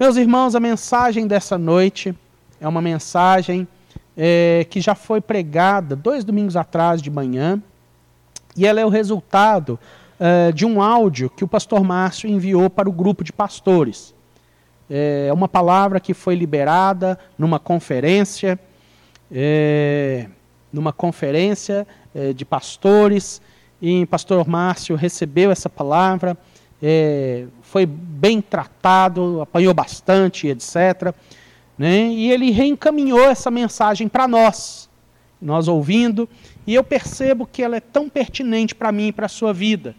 Meus irmãos, a mensagem dessa noite é uma mensagem é, que já foi pregada dois domingos atrás de manhã, e ela é o resultado é, de um áudio que o pastor Márcio enviou para o grupo de pastores. É uma palavra que foi liberada numa conferência, é, numa conferência é, de pastores, e o pastor Márcio recebeu essa palavra é, foi bem tratado, apanhou bastante, etc. Né? E ele reencaminhou essa mensagem para nós, nós ouvindo, e eu percebo que ela é tão pertinente para mim e para a sua vida.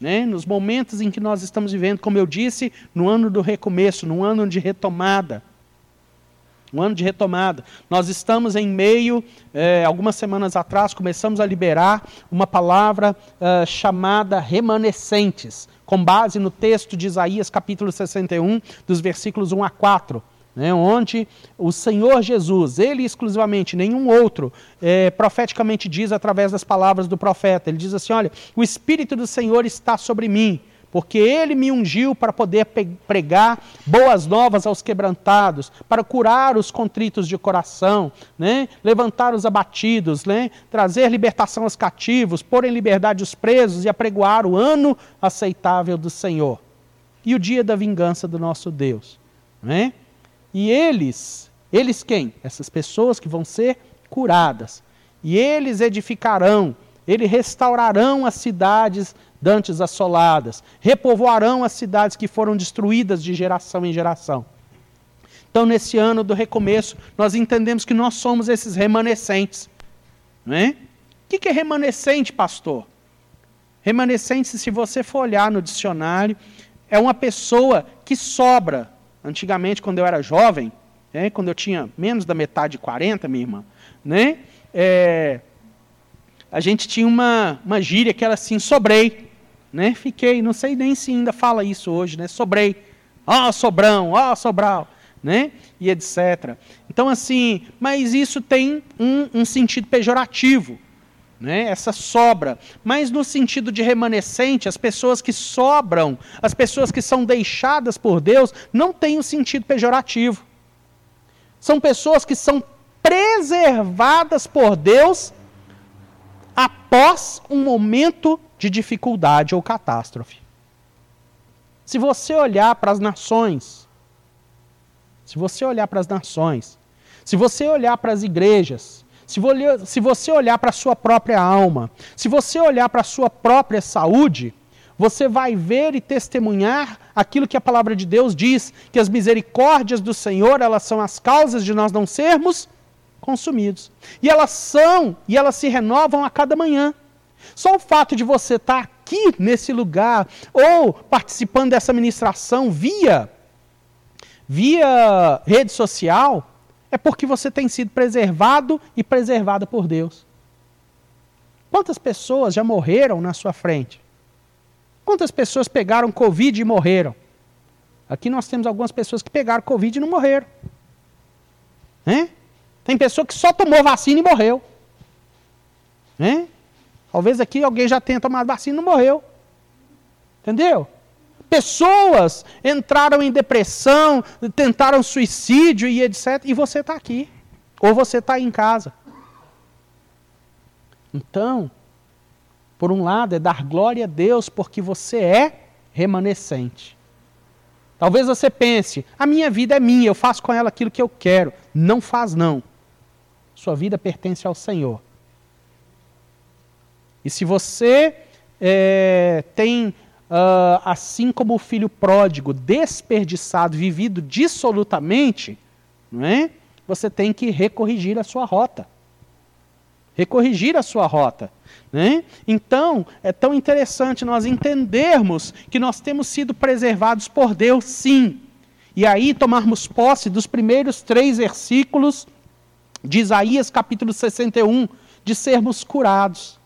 Né? Nos momentos em que nós estamos vivendo, como eu disse, no ano do recomeço, no ano de retomada. Um ano de retomada. Nós estamos em meio, é, algumas semanas atrás, começamos a liberar uma palavra uh, chamada remanescentes, com base no texto de Isaías, capítulo 61, dos versículos 1 a 4. Né, onde o Senhor Jesus, ele exclusivamente, nenhum outro, é, profeticamente diz através das palavras do profeta: ele diz assim: Olha, o Espírito do Senhor está sobre mim, porque ele me ungiu para poder pregar boas novas aos quebrantados, para curar os contritos de coração, né? levantar os abatidos, né? trazer libertação aos cativos, pôr em liberdade os presos e apregoar o ano aceitável do Senhor e o dia da vingança do nosso Deus. Né? E eles, eles quem? Essas pessoas que vão ser curadas. E eles edificarão, eles restaurarão as cidades dantes assoladas, repovoarão as cidades que foram destruídas de geração em geração. Então, nesse ano do recomeço, nós entendemos que nós somos esses remanescentes. Não é? O que é remanescente, pastor? Remanescente, se você for olhar no dicionário, é uma pessoa que sobra. Antigamente, quando eu era jovem, né, quando eu tinha menos da metade de 40, minha irmã, né, é, a gente tinha uma, uma gíria que era assim, sobrei né? Fiquei, não sei nem se ainda fala isso hoje, né? Sobrei. Ó, oh, sobrão, ó, oh, sobral, né? E etc. Então, assim, mas isso tem um, um sentido pejorativo, né? Essa sobra. Mas no sentido de remanescente, as pessoas que sobram, as pessoas que são deixadas por Deus, não tem um sentido pejorativo. São pessoas que são preservadas por Deus após um momento de dificuldade ou catástrofe. Se você olhar para as nações, se você olhar para as nações, se você olhar para as igrejas, se, você olhar para a sua própria alma, se você olhar para a sua própria saúde, você vai ver e testemunhar aquilo que a palavra de Deus diz, que as misericórdias do Senhor, elas são as causas de nós não sermos consumidos. E elas são, e elas se renovam a cada manhã. Só o fato de você estar aqui nesse lugar ou participando dessa ministração via via rede social é porque você tem sido preservado e preservada por Deus. Quantas pessoas já morreram na sua frente? Quantas pessoas pegaram Covid e morreram? Aqui nós temos algumas pessoas que pegaram Covid e não morreram. Né? Tem pessoa que só tomou vacina e morreu. Né? Talvez aqui alguém já tenha tomado vacina e não morreu. Entendeu? Pessoas entraram em depressão, tentaram suicídio e etc. E você está aqui. Ou você está em casa. Então, por um lado, é dar glória a Deus porque você é remanescente. Talvez você pense, a minha vida é minha, eu faço com ela aquilo que eu quero. Não faz, não. Sua vida pertence ao Senhor. E se você é, tem, uh, assim como o filho pródigo, desperdiçado, vivido dissolutamente, não é? você tem que recorrigir a sua rota. Recorrigir a sua rota. Né? Então, é tão interessante nós entendermos que nós temos sido preservados por Deus, sim. E aí tomarmos posse dos primeiros três versículos de Isaías capítulo 61, de sermos curados.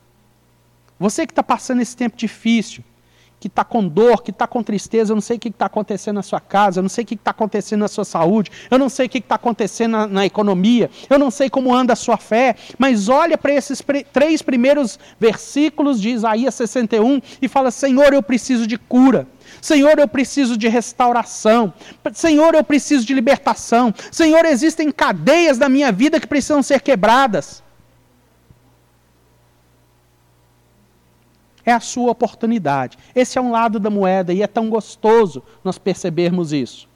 Você que está passando esse tempo difícil, que está com dor, que está com tristeza, eu não sei o que está acontecendo na sua casa, eu não sei o que está acontecendo na sua saúde, eu não sei o que está acontecendo na, na, economia, eu não sei como anda a sua fé, mas olha para esses três primeiros versículos de Isaías 61 e fala: Senhor, eu preciso de cura. Senhor, eu preciso de restauração. Senhor, eu preciso de libertação. Senhor, existem cadeias na minha vida que precisam ser quebradas. É a sua oportunidade. Esse é um lado da moeda e é tão gostoso nós percebermos isso.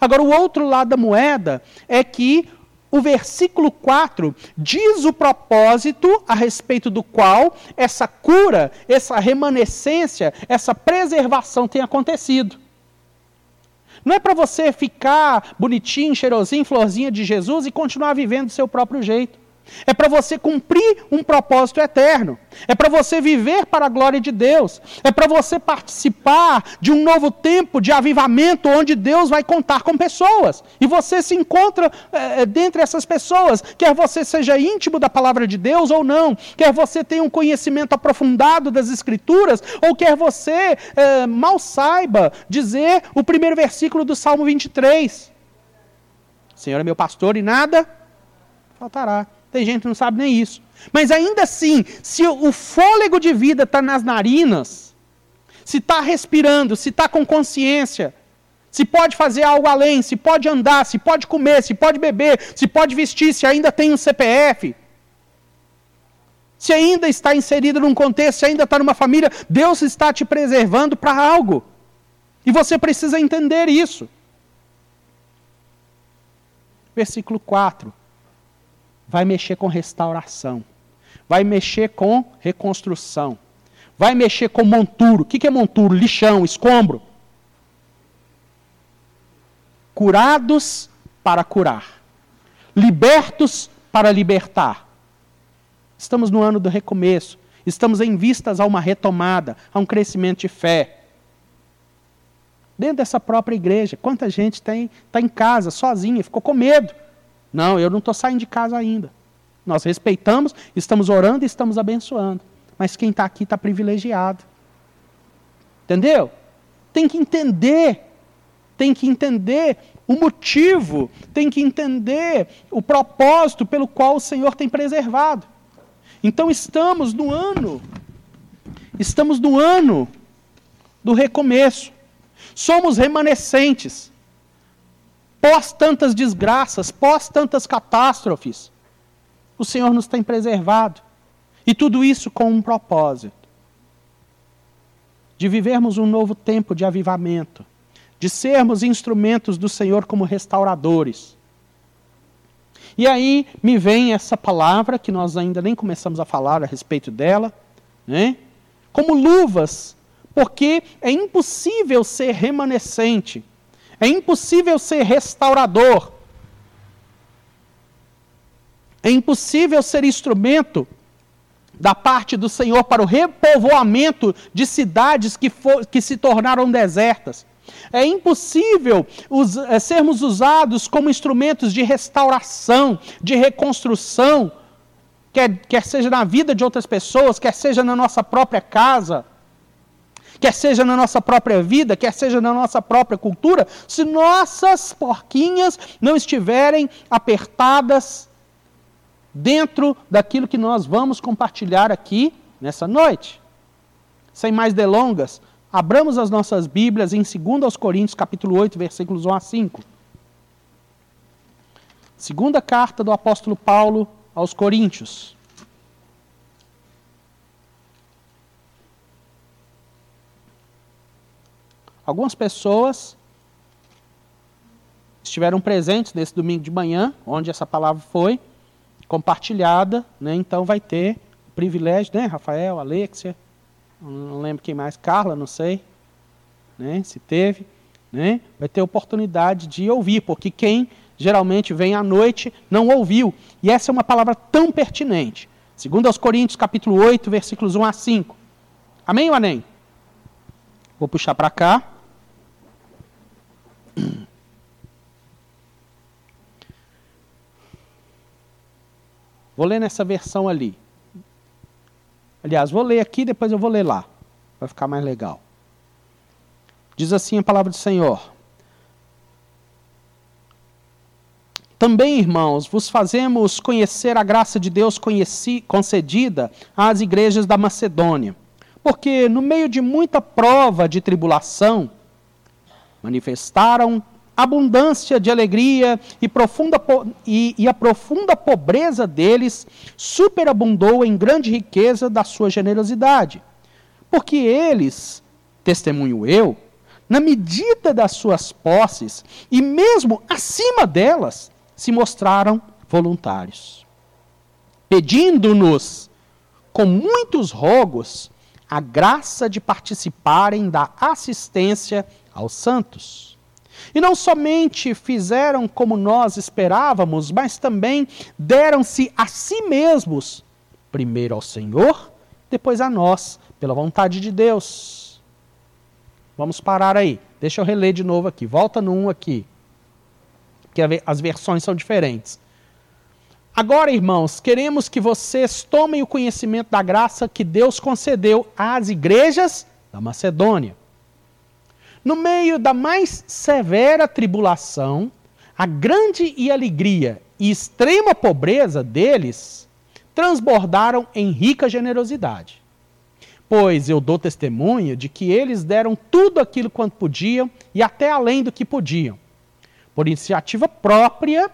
Agora, o outro lado da moeda é que o versículo 4 diz o propósito a respeito do qual essa cura, essa remanescência, essa preservação tem acontecido. Não é para você ficar bonitinho, cheirosinho, florzinha de Jesus e continuar vivendo do seu próprio jeito. É para você cumprir um propósito eterno. É para você viver para a glória de Deus. É para você participar de um novo tempo de avivamento onde Deus vai contar com pessoas. E você se encontra é, dentre essas pessoas, quer você seja íntimo da palavra de Deus ou não, quer você tenha um conhecimento aprofundado das Escrituras, ou quer você é, mal saiba dizer o primeiro versículo do Salmo 23. Senhor é meu pastor e nada faltará. Tem gente que não sabe nem isso. Mas ainda assim, se o fôlego de vida está nas narinas, se está respirando, se está com consciência, se pode fazer algo além, se pode andar, se pode comer, se pode beber, se pode vestir, se ainda tem um CPF, se ainda está inserido num contexto, se ainda está numa família, Deus está te preservando para algo. E você precisa entender isso. Versículo 4 vai mexer com restauração, vai mexer com reconstrução, vai mexer com monturo. O que é monturo? Lixão, escombro. Curados para curar, libertos para libertar. Estamos no ano do recomeço, estamos em vistas a uma retomada, a um crescimento de fé. Dentro dessa própria igreja, quanta gente está em casa, sozinha, ficou com medo não, eu não estou saindo de casa ainda. Nós respeitamos, estamos orando e estamos abençoando. Mas quem está aqui está privilegiado. Entendeu? Tem que entender. Tem que entender o motivo. Tem que entender o propósito pelo qual o Senhor tem preservado. Então estamos no ano. Estamos no ano do recomeço. Somos remanescentes pós tantas desgraças, pós tantas catástrofes, o Senhor nos tem preservado. E tudo isso com um propósito: de vivermos um novo tempo de avivamento, de sermos instrumentos do Senhor como restauradores. E aí me vem essa palavra, que nós ainda nem começamos a falar a respeito dela, né? como luvas, porque é impossível ser remanescente é impossível ser restaurador. É impossível ser instrumento da parte do Senhor para o repovoamento de cidades que, for, que se tornaram desertas. É impossível é, sermos usados como instrumentos de restauração, de reconstrução, quer, quer seja na vida de outras pessoas, quer seja na nossa própria casa quer seja na nossa própria vida, quer seja na nossa própria cultura, se nossas porquinhas não estiverem apertadas dentro daquilo que nós vamos compartilhar aqui nessa noite. Sem mais delongas, abramos as nossas Bíblias em 2 Coríntios, capítulo 8, versículos 1 a 5. Segunda carta do apóstolo Paulo aos Coríntios. Algumas pessoas estiveram presentes nesse domingo de manhã, onde essa palavra foi compartilhada, né? então vai ter o privilégio, né? Rafael, Alexia, não lembro quem mais, Carla, não sei, né? se teve, né? vai ter oportunidade de ouvir, porque quem geralmente vem à noite não ouviu. E essa é uma palavra tão pertinente. Segundo aos Coríntios, capítulo 8, versículos 1 a 5. Amém ou amém? Vou puxar para cá. Vou ler nessa versão ali. Aliás, vou ler aqui, depois eu vou ler lá. Vai ficar mais legal. Diz assim a palavra do Senhor. Também, irmãos, vos fazemos conhecer a graça de Deus conheci, concedida às igrejas da Macedônia. Porque, no meio de muita prova de tribulação, manifestaram abundância de alegria e, profunda, e, e, a profunda pobreza deles superabundou em grande riqueza da sua generosidade. Porque eles, testemunho eu, na medida das suas posses e mesmo acima delas, se mostraram voluntários, pedindo-nos, com muitos rogos, a graça de participarem da assistência aos santos. E não somente fizeram como nós esperávamos, mas também deram-se a si mesmos, primeiro ao Senhor, depois a nós, pela vontade de Deus. Vamos parar aí. Deixa eu reler de novo aqui. Volta no 1 aqui que as versões são diferentes. Agora, irmãos, queremos que vocês tomem o conhecimento da graça que Deus concedeu às igrejas da Macedônia. No meio da mais severa tribulação, a grande e alegria e extrema pobreza deles transbordaram em rica generosidade. Pois eu dou testemunha de que eles deram tudo aquilo quanto podiam e até além do que podiam por iniciativa própria,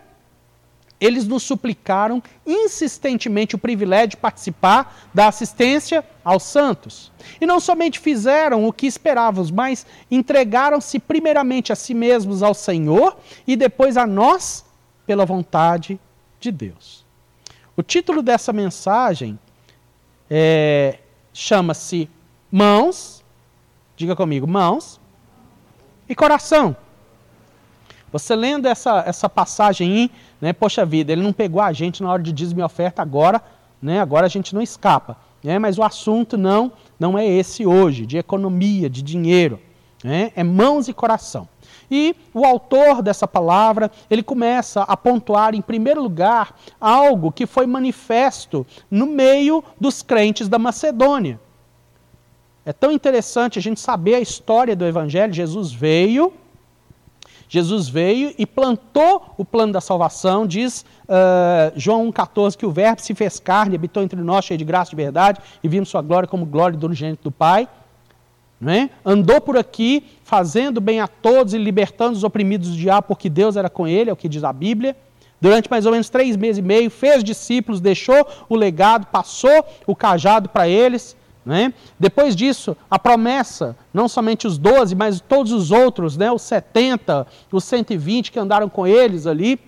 eles nos suplicaram insistentemente o privilégio de participar da assistência aos santos. E não somente fizeram o que esperávamos, mas entregaram-se primeiramente a si mesmos ao Senhor e depois a nós pela vontade de Deus. O título dessa mensagem é, chama-se Mãos, diga comigo, mãos e coração. Você lendo essa, essa passagem aí, né, poxa vida, ele não pegou a gente na hora de dízimo e oferta agora, né, agora a gente não escapa. Né, mas o assunto não, não é esse hoje, de economia, de dinheiro. Né, é mãos e coração. E o autor dessa palavra, ele começa a pontuar, em primeiro lugar, algo que foi manifesto no meio dos crentes da Macedônia. É tão interessante a gente saber a história do Evangelho. Jesus veio, Jesus veio e plantou o plano da salvação, diz uh, João 1,14 que o Verbo se fez carne, habitou entre nós, cheio de graça e de verdade, e vimos sua glória como glória do unigênito do Pai. É? Andou por aqui fazendo bem a todos e libertando os oprimidos do diabo, porque Deus era com ele, é o que diz a Bíblia. Durante mais ou menos três meses e meio, fez discípulos, deixou o legado, passou o cajado para eles. Né? Depois disso, a promessa, não somente os 12, mas todos os outros, né? os 70, os 120 que andaram com eles ali,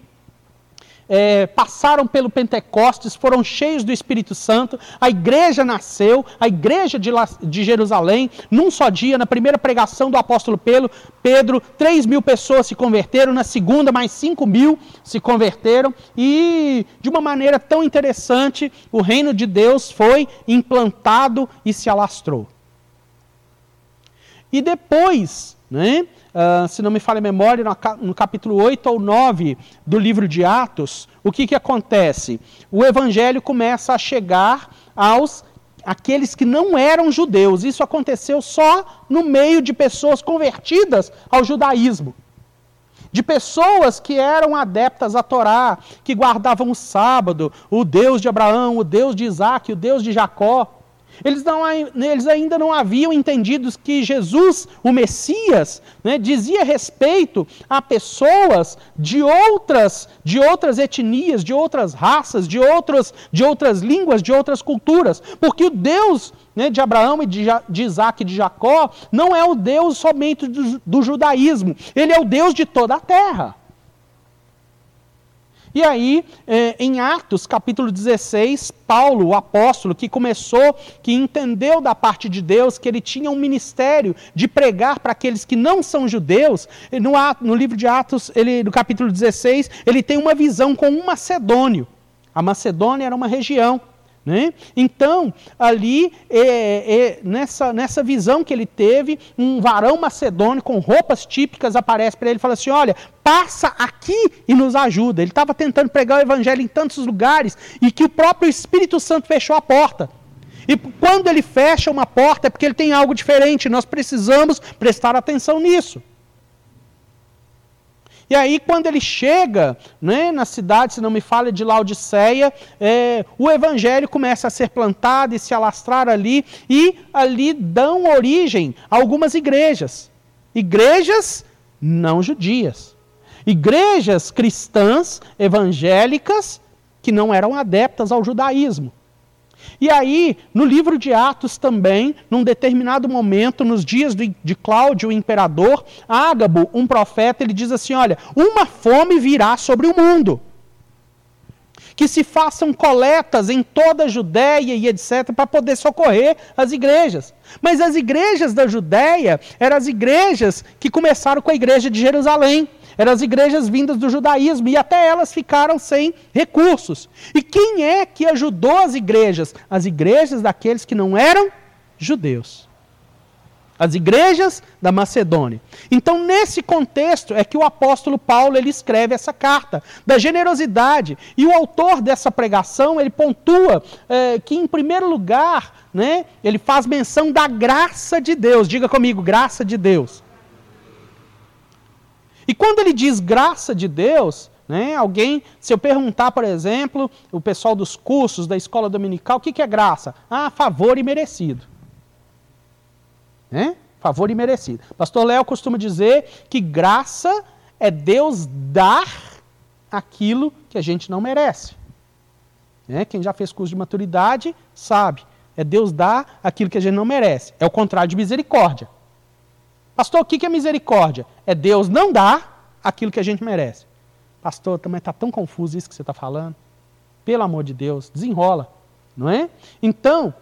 é, passaram pelo Pentecostes, foram cheios do Espírito Santo, a igreja nasceu, a igreja de, de Jerusalém, num só dia, na primeira pregação do apóstolo Pedro, Pedro, 3 mil pessoas se converteram, na segunda, mais 5 mil se converteram, e de uma maneira tão interessante, o reino de Deus foi implantado e se alastrou. E depois, né, uh, se não me falha a memória, no capítulo 8 ou 9 do livro de Atos, o que, que acontece? O evangelho começa a chegar aos aqueles que não eram judeus. Isso aconteceu só no meio de pessoas convertidas ao judaísmo. De pessoas que eram adeptas à Torá, que guardavam o sábado, o Deus de Abraão, o Deus de Isaac, o Deus de Jacó. Eles, não, eles ainda não haviam entendido que Jesus, o Messias, né, dizia respeito a pessoas de outras, de outras etnias, de outras raças, de, de outras línguas, de outras culturas. Porque o Deus né, de Abraão e de, de Isaac e de Jacó não é o Deus somente do, do judaísmo, ele é o Deus de toda a terra. E aí, é, em Atos, capítulo 16, Paulo, o apóstolo, que começou, que entendeu da parte de Deus que ele tinha um ministério de pregar para aqueles que não são judeus, no, no livro de Atos, ele, no capítulo 16, ele tem uma visão com um macedônio. A Macedônia era uma região né? Então, ali, é, é, nessa, nessa visão que ele teve, um varão macedônio com roupas típicas aparece para ele e fala assim: Olha, passa aqui e nos ajuda. Ele estava tentando pregar o evangelho em tantos lugares e que o próprio Espírito Santo fechou a porta. E quando ele fecha uma porta é porque ele tem algo diferente. Nós precisamos prestar atenção nisso. E aí, quando ele chega né, na cidade, se não me falha, de Laodiceia, é, o evangelho começa a ser plantado e se alastrar ali, e ali dão origem a algumas igrejas. Igrejas não judias. Igrejas cristãs, evangélicas, que não eram adeptas ao judaísmo. E aí, no livro de Atos também, num determinado momento, nos dias de Cláudio, o imperador, Ágabo, um profeta, ele diz assim: Olha, uma fome virá sobre o mundo. Que se façam coletas em toda a Judéia e etc., para poder socorrer as igrejas. Mas as igrejas da Judéia eram as igrejas que começaram com a igreja de Jerusalém. Eram as igrejas vindas do judaísmo e até elas ficaram sem recursos. E quem é que ajudou as igrejas? As igrejas daqueles que não eram judeus. As igrejas da Macedônia. Então, nesse contexto é que o apóstolo Paulo ele escreve essa carta da generosidade. E o autor dessa pregação ele pontua é, que, em primeiro lugar, né, ele faz menção da graça de Deus. Diga comigo, graça de Deus. E quando ele diz graça de Deus, né, alguém, se eu perguntar, por exemplo, o pessoal dos cursos da escola dominical, o que, que é graça? Ah, favor e merecido. Né? Favor e merecido. Pastor Léo costuma dizer que graça é Deus dar aquilo que a gente não merece. Né? Quem já fez curso de maturidade sabe. É Deus dar aquilo que a gente não merece. É o contrário de misericórdia. Pastor, o que é misericórdia? É Deus não dar aquilo que a gente merece. Pastor, também está tão confuso isso que você está falando. Pelo amor de Deus, desenrola, não é? Então,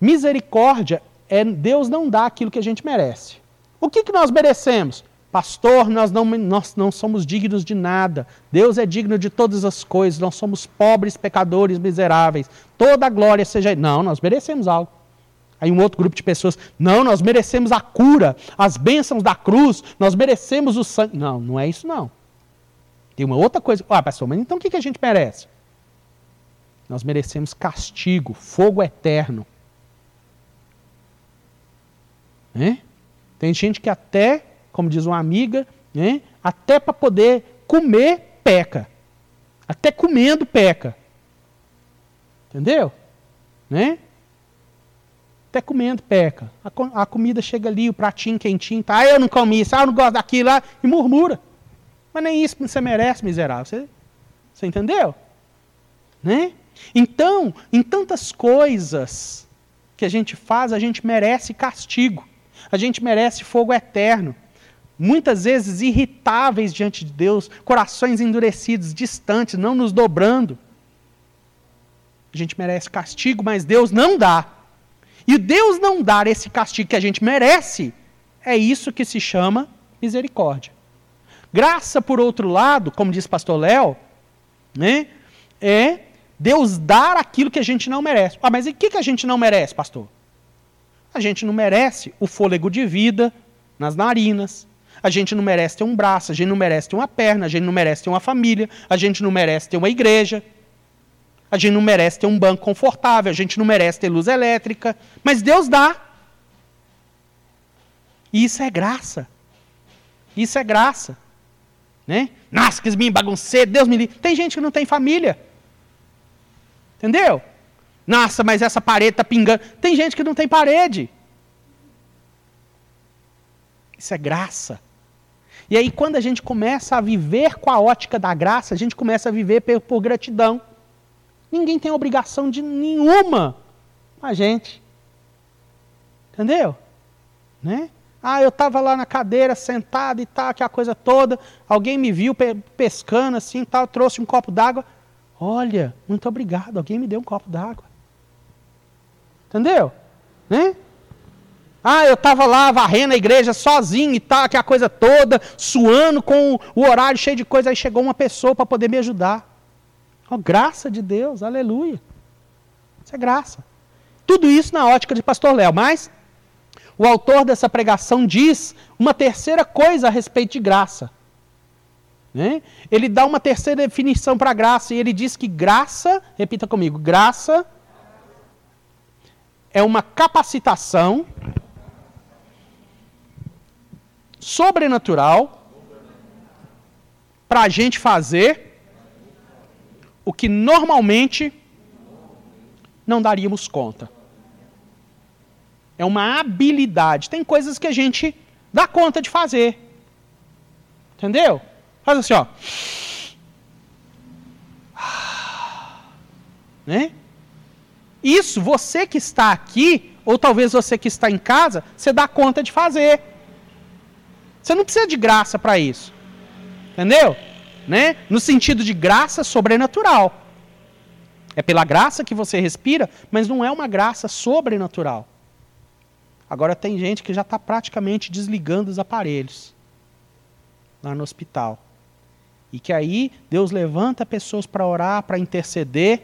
misericórdia é Deus não dar aquilo que a gente merece. O que, que nós merecemos? Pastor, nós não, nós não somos dignos de nada. Deus é digno de todas as coisas. Nós somos pobres, pecadores, miseráveis. Toda a glória seja. Não, nós merecemos algo. Aí um outro grupo de pessoas, não, nós merecemos a cura, as bênçãos da cruz, nós merecemos o sangue. Não, não é isso não. Tem uma outra coisa. Ah, pastor, mas então o que a gente merece? Nós merecemos castigo, fogo eterno. Né? Tem gente que até, como diz uma amiga, né, até para poder comer, peca. Até comendo, peca. Entendeu? Né? Até comendo peca. A, a, comida chega ali, o pratinho quentinho, tá? Ah, eu não comi isso, ah, eu não gosto daquilo, ah, e murmura. Mas nem isso você merece, miserável. Você, você entendeu? Né? Então, em tantas coisas que a gente faz, a gente merece castigo. A gente merece fogo eterno. Muitas vezes irritáveis diante de Deus, corações endurecidos, distantes, não nos dobrando. A gente merece castigo, mas Deus não dá. E Deus não dar esse castigo que a gente merece, é isso que se chama misericórdia. Graça, por outro lado, como diz pastor Léo, né, é Deus dar aquilo que a gente não merece. Ah, mas o que, que a gente não merece, pastor? A gente não merece o fôlego de vida nas narinas. A gente não merece ter um braço, a gente não merece ter uma perna, a gente não merece ter uma família, a gente não merece ter uma igreja. A gente não merece ter um banco confortável, a gente não merece ter luz elétrica, mas Deus dá. E isso é graça. Isso é graça. Né? Nossa, que me baguncei, Deus me livre. Tem gente que não tem família. Entendeu? Nossa, mas essa parede está pingando. Tem gente que não tem parede. Isso é graça. E aí, quando a gente começa a viver com a ótica da graça, a gente começa a viver por, por gratidão. Ninguém tem obrigação de nenhuma a gente. Entendeu? Né? Ah, eu estava lá na cadeira, sentado e tal, aquela coisa toda. Alguém me viu pescando assim tal, trouxe um copo d'água. Olha, muito obrigado, alguém me deu um copo d'água. Entendeu? Né? Ah, eu estava lá varrendo a igreja sozinho e tal, aquela coisa toda, suando com o horário cheio de coisa. Aí chegou uma pessoa para poder me ajudar. Oh, graça de Deus, aleluia. Isso é graça. Tudo isso na ótica de Pastor Léo. Mas o autor dessa pregação diz uma terceira coisa a respeito de graça. Né? Ele dá uma terceira definição para graça e ele diz que graça, repita comigo, graça é uma capacitação sobrenatural para a gente fazer o que normalmente não daríamos conta. É uma habilidade. Tem coisas que a gente dá conta de fazer. Entendeu? Faz assim, ó. Né? Isso, você que está aqui, ou talvez você que está em casa, você dá conta de fazer. Você não precisa de graça para isso. Entendeu? Né? No sentido de graça sobrenatural. É pela graça que você respira, mas não é uma graça sobrenatural. Agora tem gente que já está praticamente desligando os aparelhos lá no hospital. E que aí Deus levanta pessoas para orar, para interceder,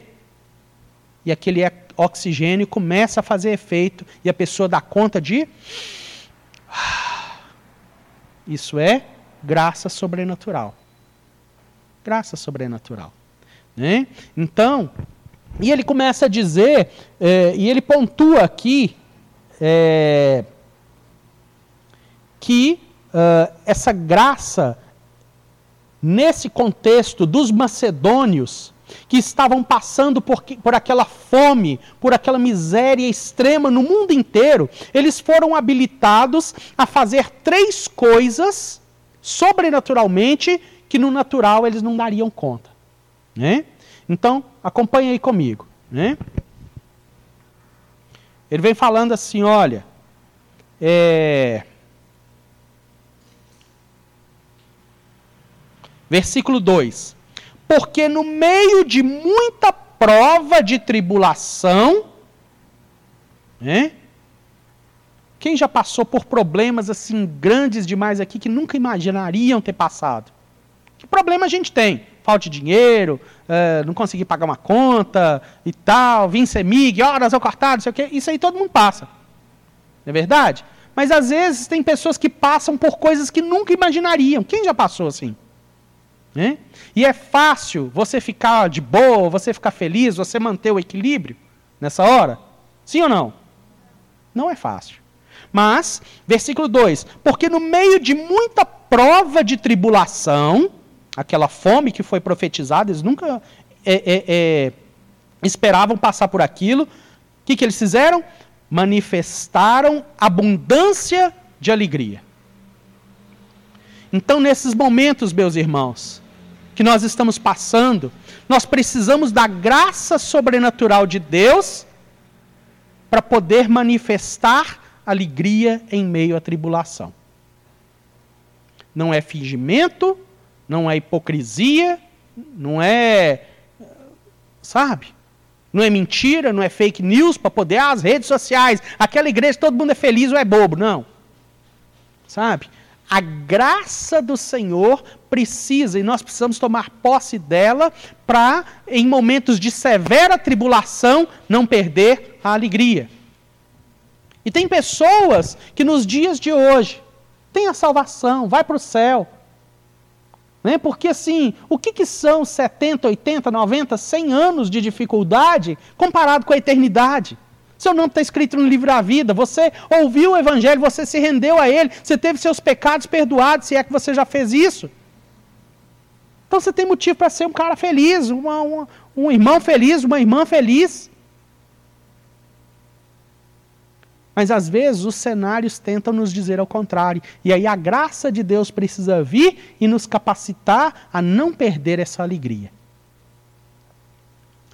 e aquele oxigênio começa a fazer efeito, e a pessoa dá conta de. Isso é graça sobrenatural. Graça sobrenatural. Né? Então, e ele começa a dizer, é, e ele pontua aqui, é, que uh, essa graça, nesse contexto dos macedônios, que estavam passando por, por aquela fome, por aquela miséria extrema no mundo inteiro, eles foram habilitados a fazer três coisas sobrenaturalmente que no natural eles não dariam conta. Né? Então, acompanhe aí comigo. Né? Ele vem falando assim: olha, é, versículo 2: Porque no meio de muita prova de tribulação, né? Quem já passou por problemas assim grandes demais aqui que nunca imaginariam ter passado? Que problema a gente tem? Falta de dinheiro, uh, não consegui pagar uma conta e tal, vim ser mig, horas eu cortado, não sei o quê. Isso aí todo mundo passa. Não é verdade? Mas às vezes tem pessoas que passam por coisas que nunca imaginariam. Quem já passou assim? Né? E é fácil você ficar de boa, você ficar feliz, você manter o equilíbrio nessa hora? Sim ou não? Não é fácil. Mas, versículo 2: Porque no meio de muita prova de tribulação, aquela fome que foi profetizada, eles nunca é, é, é, esperavam passar por aquilo. O que, que eles fizeram? Manifestaram abundância de alegria. Então, nesses momentos, meus irmãos, que nós estamos passando, nós precisamos da graça sobrenatural de Deus para poder manifestar alegria em meio à tribulação. Não é fingimento, não é hipocrisia, não é. Sabe? Não é mentira, não é fake news para poder, ah, as redes sociais, aquela igreja todo mundo é feliz ou é bobo. Não. Sabe? A graça do Senhor precisa, e nós precisamos tomar posse dela para, em momentos de severa tribulação, não perder a alegria. E tem pessoas que nos dias de hoje têm a salvação, vai para o céu, né? Porque assim, o que, que são 70, 80, 90, 100 anos de dificuldade comparado com a eternidade? Seu nome está escrito no livro da vida, você ouviu o Evangelho, você se rendeu a ele, você teve seus pecados perdoados, se é que você já fez isso. Então você tem motivo para ser um cara feliz, uma, uma, um irmão feliz, uma irmã feliz. Mas às vezes os cenários tentam nos dizer ao contrário. E aí a graça de Deus precisa vir e nos capacitar a não perder essa alegria.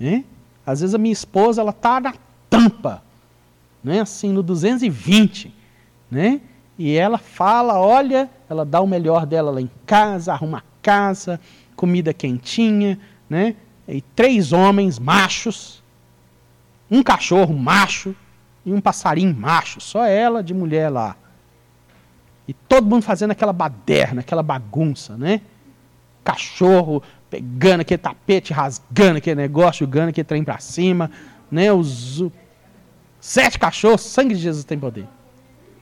É? Às vezes a minha esposa ela está na tampa, né? assim, no 220. Né? E ela fala, olha, ela dá o melhor dela lá em casa, arruma casa, comida quentinha, né? E três homens machos, um cachorro macho, e um passarinho macho, só ela de mulher lá. E todo mundo fazendo aquela baderna, aquela bagunça, né? Cachorro pegando aquele tapete, rasgando aquele negócio, jogando aquele trem para cima, né? Os sete cachorros, sangue de Jesus tem poder.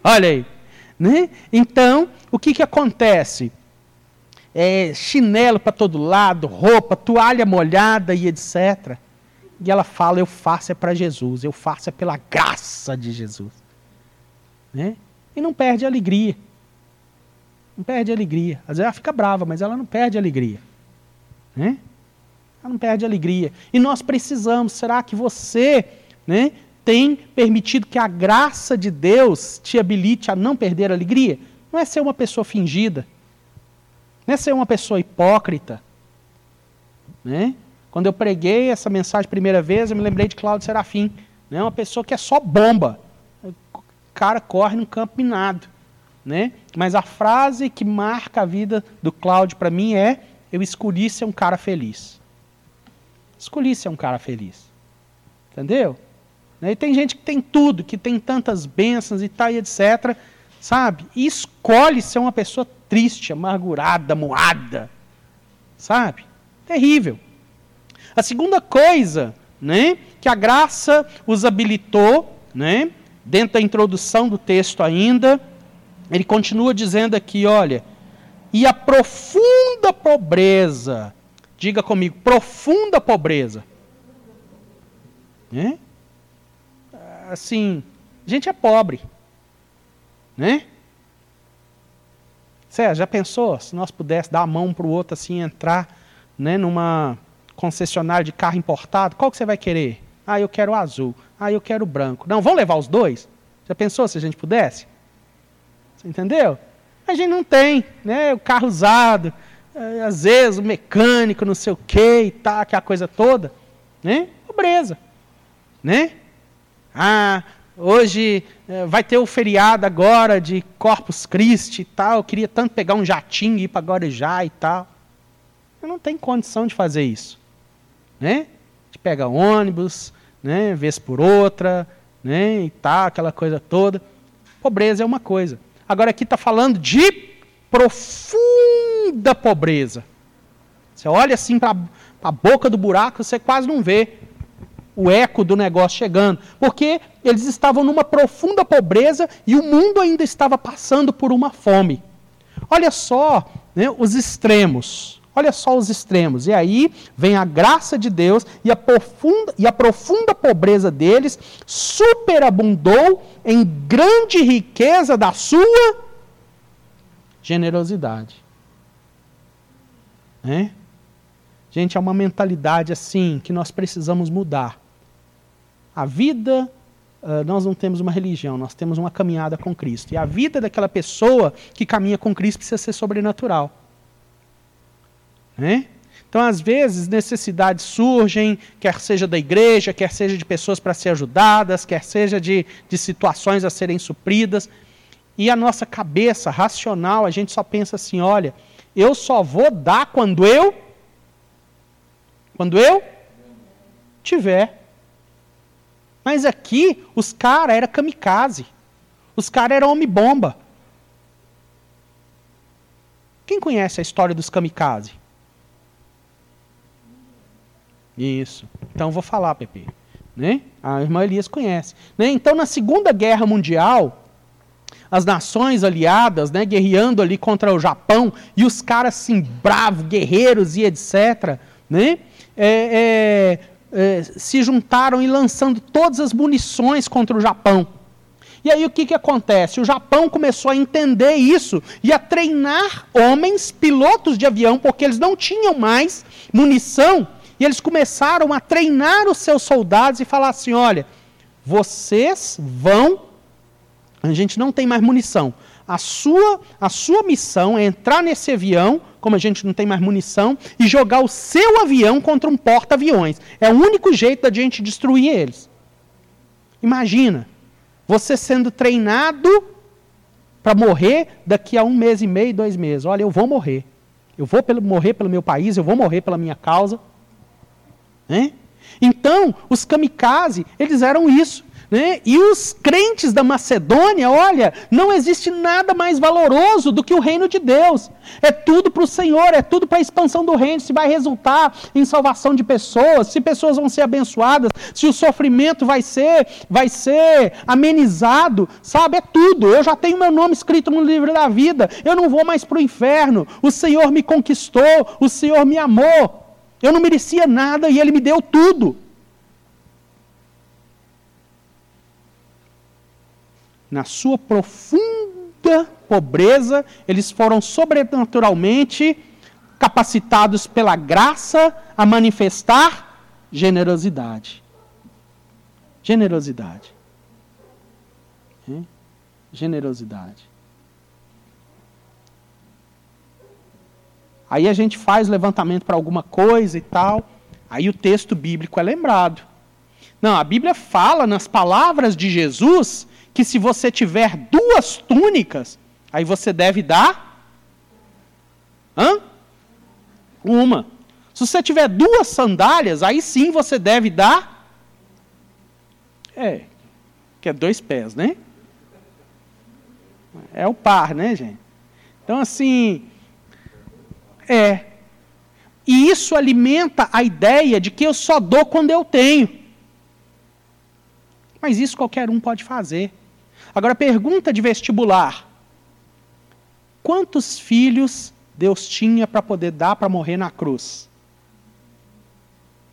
Olha aí, né? Então, o que que acontece? É, chinelo para todo lado, roupa, toalha molhada e etc. E ela fala: Eu faço é para Jesus, eu faço é pela graça de Jesus. Né? E não perde a alegria. Não perde a alegria. Às vezes ela fica brava, mas ela não perde a alegria. Né? Ela não perde a alegria. E nós precisamos. Será que você né, tem permitido que a graça de Deus te habilite a não perder a alegria? Não é ser uma pessoa fingida. Não é ser uma pessoa hipócrita. Né? Quando eu preguei essa mensagem primeira vez, eu me lembrei de Cláudio Serafim. Né? Uma pessoa que é só bomba. O cara corre no campo minado. Né? Mas a frase que marca a vida do Cláudio para mim é: Eu escolhi ser um cara feliz. Escolhi ser um cara feliz. Entendeu? Né? E tem gente que tem tudo, que tem tantas bênçãos e tal, e etc. Sabe? E escolhe ser uma pessoa triste, amargurada, moada. Sabe? Terrível. A segunda coisa né, que a graça os habilitou, né, dentro da introdução do texto ainda, ele continua dizendo aqui, olha, e a profunda pobreza, diga comigo, profunda pobreza. Né? Assim, a gente é pobre, né? Sérgio, já pensou se nós pudéssemos dar a mão para o outro assim, entrar né, numa concessionária de carro importado? Qual que você vai querer? Ah, eu quero o azul. Ah, eu quero o branco. Não, vamos levar os dois? Já pensou se a gente pudesse? Você entendeu? A gente não tem, né? O carro usado, eh, às vezes o mecânico, não sei o quê e tal, aquela coisa toda, né? Pobreza, né? Ah, Hoje é, vai ter o feriado agora de Corpus Christi e tal. Eu queria tanto pegar um jatinho e ir para Guarujá e tal. Eu não tenho condição de fazer isso. Né? De pegar ônibus, né? vez por outra, né? e tal, aquela coisa toda. Pobreza é uma coisa. Agora aqui está falando de profunda pobreza. Você olha assim para a boca do buraco, você quase não vê o eco do negócio chegando, porque eles estavam numa profunda pobreza e o mundo ainda estava passando por uma fome. Olha só né, os extremos. Olha só os extremos. E aí vem a graça de Deus e a profunda, e a profunda pobreza deles superabundou em grande riqueza da sua generosidade. Né? Gente, é uma mentalidade assim que nós precisamos mudar. A vida, uh, nós não temos uma religião, nós temos uma caminhada com Cristo. E a vida daquela pessoa que caminha com Cristo precisa ser sobrenatural. Né? Então, às vezes, necessidades surgem, quer seja da igreja, quer seja de pessoas para ser ajudadas, quer seja de, de situações a serem supridas. E a nossa cabeça racional, a gente só pensa assim: olha, eu só vou dar quando eu. Quando eu tiver. Mas aqui, os caras eram kamikaze. Os caras eram homem-bomba. Quem conhece a história dos kamikaze? Isso. Então vou falar, Pepe. Né? A irmã Elias conhece. Né? Então, na Segunda Guerra Mundial, as nações aliadas, né, guerreando ali contra o Japão, e os caras assim, bravos, guerreiros e etc., né, é, é, eh, se juntaram e lançando todas as munições contra o Japão. E aí o que, que acontece? O Japão começou a entender isso e a treinar homens, pilotos de avião, porque eles não tinham mais munição, e eles começaram a treinar os seus soldados e falar assim: olha, vocês vão. A gente não tem mais munição. A sua, a sua missão é entrar nesse avião, como a gente não tem mais munição, e jogar o seu avião contra um porta-aviões. É o único jeito da gente destruir eles. Imagina, você sendo treinado para morrer daqui a um mês e meio, dois meses. Olha, eu vou morrer. Eu vou pelo, morrer pelo meu país, eu vou morrer pela minha causa. Né? Então, os kamikaze, eles eram isso. Né? E os crentes da Macedônia, olha, não existe nada mais valoroso do que o reino de Deus. É tudo para o Senhor, é tudo para a expansão do reino. Se vai resultar em salvação de pessoas, se pessoas vão ser abençoadas, se o sofrimento vai ser, vai ser amenizado, sabe? É tudo. Eu já tenho meu nome escrito no livro da vida. Eu não vou mais para o inferno. O Senhor me conquistou, o Senhor me amou. Eu não merecia nada e ele me deu tudo. Na sua profunda pobreza, eles foram sobrenaturalmente capacitados pela graça a manifestar generosidade. Generosidade. Hein? Generosidade. Aí a gente faz levantamento para alguma coisa e tal. Aí o texto bíblico é lembrado. Não, a Bíblia fala nas palavras de Jesus que se você tiver duas túnicas, aí você deve dar hã? uma. Se você tiver duas sandálias, aí sim você deve dar é, que é dois pés, né? É o par, né, gente? Então assim, é. E isso alimenta a ideia de que eu só dou quando eu tenho. Mas isso qualquer um pode fazer. Agora, pergunta de vestibular: quantos filhos Deus tinha para poder dar para morrer na cruz?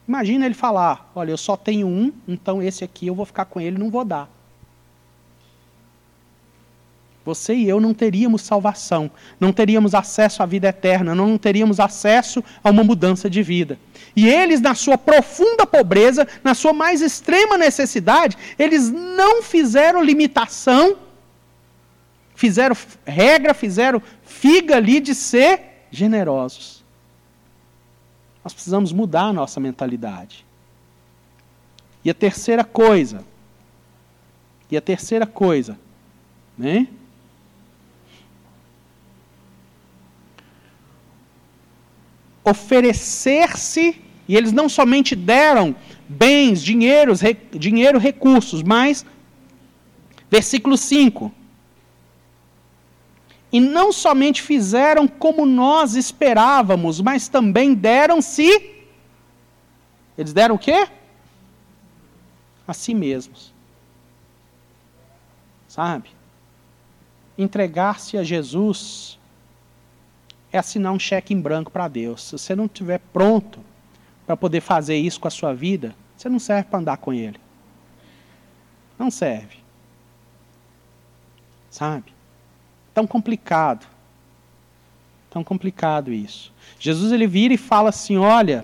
Imagina ele falar: olha, eu só tenho um, então esse aqui eu vou ficar com ele, não vou dar. Você e eu não teríamos salvação, não teríamos acesso à vida eterna, não teríamos acesso a uma mudança de vida. E eles, na sua profunda pobreza, na sua mais extrema necessidade, eles não fizeram limitação, fizeram regra, fizeram figa ali de ser generosos. Nós precisamos mudar a nossa mentalidade. E a terceira coisa, e a terceira coisa, né? Oferecer-se, e eles não somente deram bens, dinheiros, re, dinheiro, recursos, mas, versículo 5. E não somente fizeram como nós esperávamos, mas também deram-se. Eles deram o quê? A si mesmos. Sabe? Entregar-se a Jesus é assinar um cheque em branco para Deus. Se você não estiver pronto para poder fazer isso com a sua vida, você não serve para andar com Ele. Não serve. Sabe? Tão complicado. Tão complicado isso. Jesus ele vira e fala assim: olha,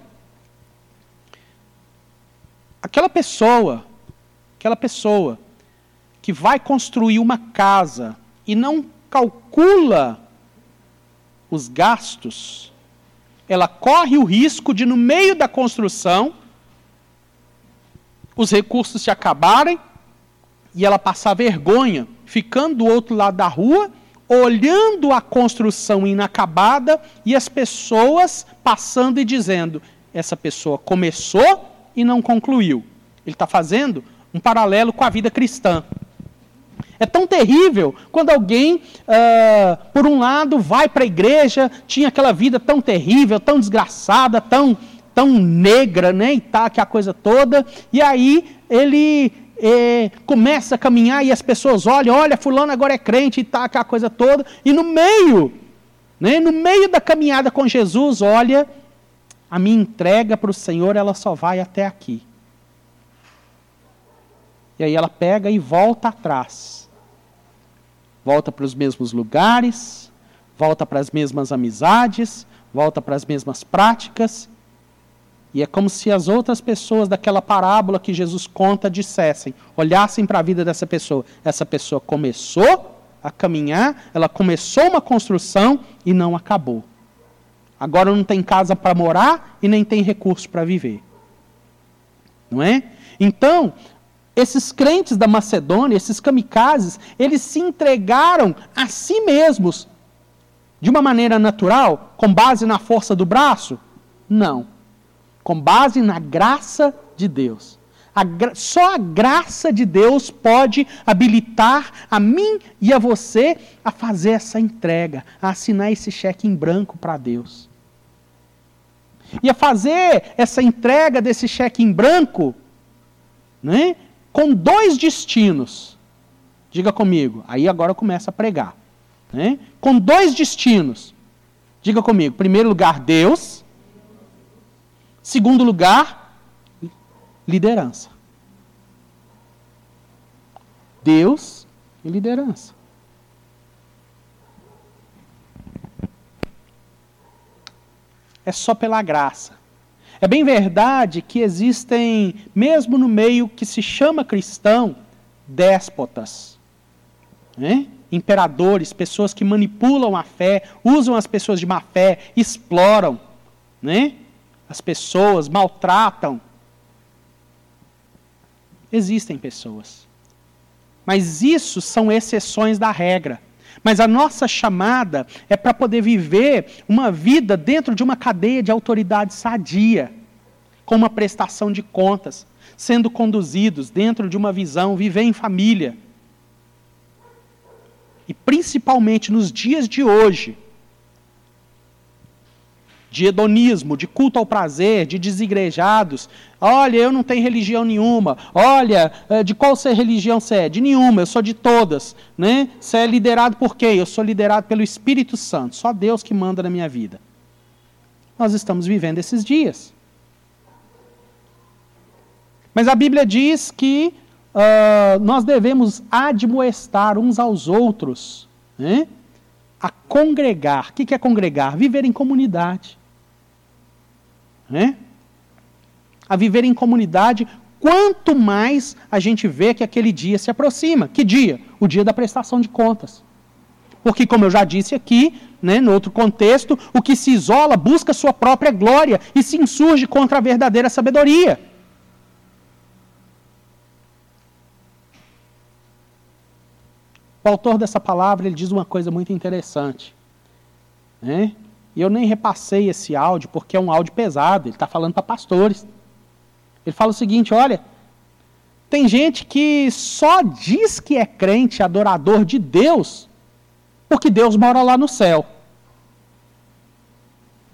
aquela pessoa, aquela pessoa que vai construir uma casa e não calcula os gastos, ela corre o risco de, no meio da construção, os recursos se acabarem e ela passar vergonha, ficando do outro lado da rua, olhando a construção inacabada e as pessoas passando e dizendo: essa pessoa começou e não concluiu. Ele está fazendo um paralelo com a vida cristã. É tão terrível quando alguém, uh, por um lado, vai para a igreja, tinha aquela vida tão terrível, tão desgraçada, tão, tão negra, né? E tá, que a coisa toda, e aí ele eh, começa a caminhar e as pessoas olham, olha, fulano agora é crente e tá, aquela coisa toda, e no meio, né, no meio da caminhada com Jesus, olha, a minha entrega para o Senhor, ela só vai até aqui. E aí ela pega e volta atrás volta para os mesmos lugares, volta para as mesmas amizades, volta para as mesmas práticas. E é como se as outras pessoas daquela parábola que Jesus conta dissessem, olhassem para a vida dessa pessoa. Essa pessoa começou a caminhar, ela começou uma construção e não acabou. Agora não tem casa para morar e nem tem recurso para viver. Não é? Então, esses crentes da Macedônia, esses kamikazes, eles se entregaram a si mesmos de uma maneira natural, com base na força do braço? Não. Com base na graça de Deus. A gra... Só a graça de Deus pode habilitar a mim e a você a fazer essa entrega, a assinar esse cheque em branco para Deus. E a fazer essa entrega desse cheque em branco, né? Com dois destinos. Diga comigo. Aí agora começa a pregar. Né? Com dois destinos. Diga comigo. Primeiro lugar, Deus. Segundo lugar, liderança. Deus liderança. É só pela graça. É bem verdade que existem, mesmo no meio que se chama cristão, déspotas, né? imperadores, pessoas que manipulam a fé, usam as pessoas de má fé, exploram né? as pessoas, maltratam. Existem pessoas. Mas isso são exceções da regra. Mas a nossa chamada é para poder viver uma vida dentro de uma cadeia de autoridade sadia, com uma prestação de contas, sendo conduzidos dentro de uma visão, viver em família. E principalmente nos dias de hoje, de hedonismo, de culto ao prazer, de desigrejados. Olha, eu não tenho religião nenhuma. Olha, eh, de qual ser religião você é? De nenhuma, eu sou de todas. Né? Você é liderado por quem? Eu sou liderado pelo Espírito Santo. Só Deus que manda na minha vida. Nós estamos vivendo esses dias. Mas a Bíblia diz que uh, nós devemos admoestar uns aos outros né? a congregar. O que é congregar? Viver em comunidade né? a viver em comunidade, quanto mais a gente vê que aquele dia se aproxima. Que dia? O dia da prestação de contas. Porque, como eu já disse aqui, né, no outro contexto, o que se isola busca sua própria glória e se insurge contra a verdadeira sabedoria. O autor dessa palavra ele diz uma coisa muito interessante. Né? E eu nem repassei esse áudio porque é um áudio pesado, ele está falando para pastores. Ele fala o seguinte: olha, tem gente que só diz que é crente, adorador de Deus, porque Deus mora lá no céu.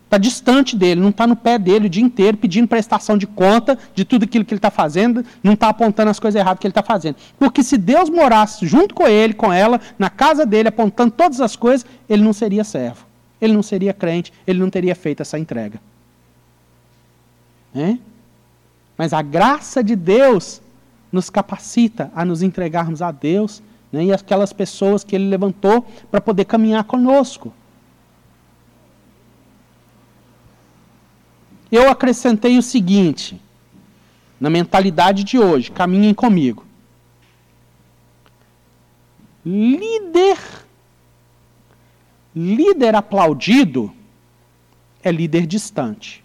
Está distante dele, não está no pé dele o dia inteiro pedindo prestação de conta de tudo aquilo que ele está fazendo, não está apontando as coisas erradas que ele está fazendo. Porque se Deus morasse junto com ele, com ela, na casa dele, apontando todas as coisas, ele não seria servo ele não seria crente, ele não teria feito essa entrega. É? Mas a graça de Deus nos capacita a nos entregarmos a Deus né, e aquelas pessoas que Ele levantou para poder caminhar conosco. Eu acrescentei o seguinte, na mentalidade de hoje, caminhem comigo. Líder Líder aplaudido é líder distante.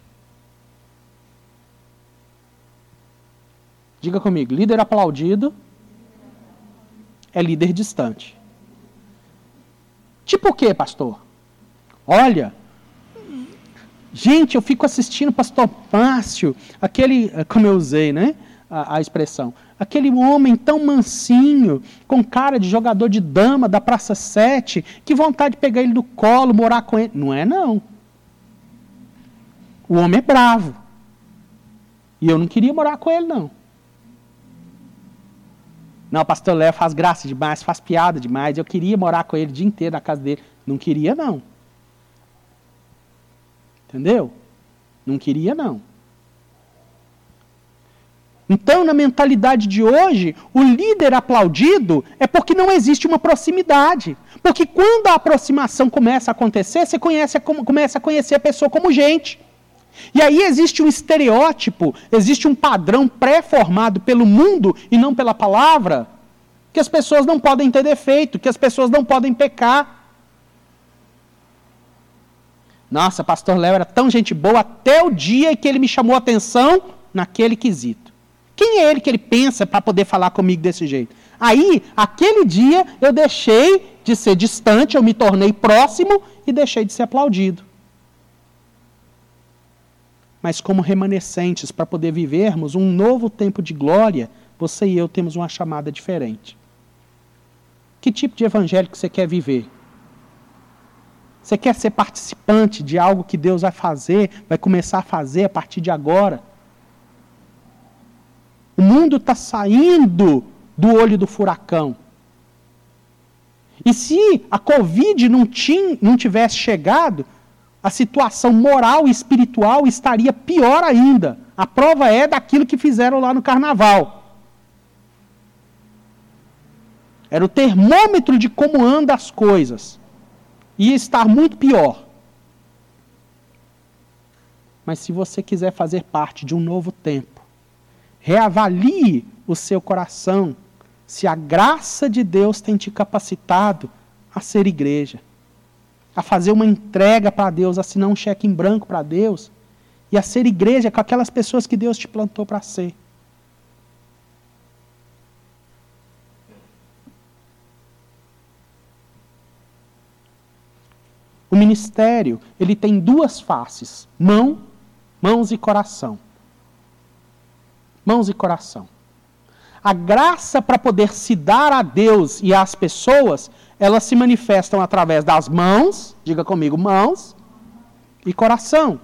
Diga comigo, líder aplaudido é líder distante. Tipo o quê, pastor? Olha, gente, eu fico assistindo pastor Márcio, aquele, como eu usei, né? A, a expressão. Aquele homem tão mansinho, com cara de jogador de dama da Praça 7, que vontade de pegar ele do colo, morar com ele. Não é, não. O homem é bravo. E eu não queria morar com ele, não. Não, pastor Léo faz graça demais, faz piada demais. Eu queria morar com ele o dia inteiro na casa dele. Não queria, não. Entendeu? Não queria, não. Então, na mentalidade de hoje, o líder aplaudido é porque não existe uma proximidade. Porque quando a aproximação começa a acontecer, você conhece, começa a conhecer a pessoa como gente. E aí existe um estereótipo, existe um padrão pré-formado pelo mundo e não pela palavra, que as pessoas não podem ter defeito, que as pessoas não podem pecar. Nossa, pastor Léo era tão gente boa até o dia que ele me chamou a atenção naquele quesito. Quem é ele que ele pensa para poder falar comigo desse jeito? Aí, aquele dia, eu deixei de ser distante, eu me tornei próximo e deixei de ser aplaudido. Mas, como remanescentes, para poder vivermos um novo tempo de glória, você e eu temos uma chamada diferente. Que tipo de evangelho que você quer viver? Você quer ser participante de algo que Deus vai fazer, vai começar a fazer a partir de agora? O mundo está saindo do olho do furacão. E se a Covid não, tinha, não tivesse chegado, a situação moral e espiritual estaria pior ainda. A prova é daquilo que fizeram lá no carnaval. era o termômetro de como andam as coisas. Ia estar muito pior. Mas se você quiser fazer parte de um novo tempo, reavalie o seu coração se a graça de Deus tem te capacitado a ser igreja, a fazer uma entrega para Deus, assinar um cheque em branco para Deus e a ser igreja com aquelas pessoas que Deus te plantou para ser. O ministério, ele tem duas faces: mão, mãos e coração. Mãos e coração. A graça para poder se dar a Deus e às pessoas, elas se manifestam através das mãos, diga comigo, mãos e coração.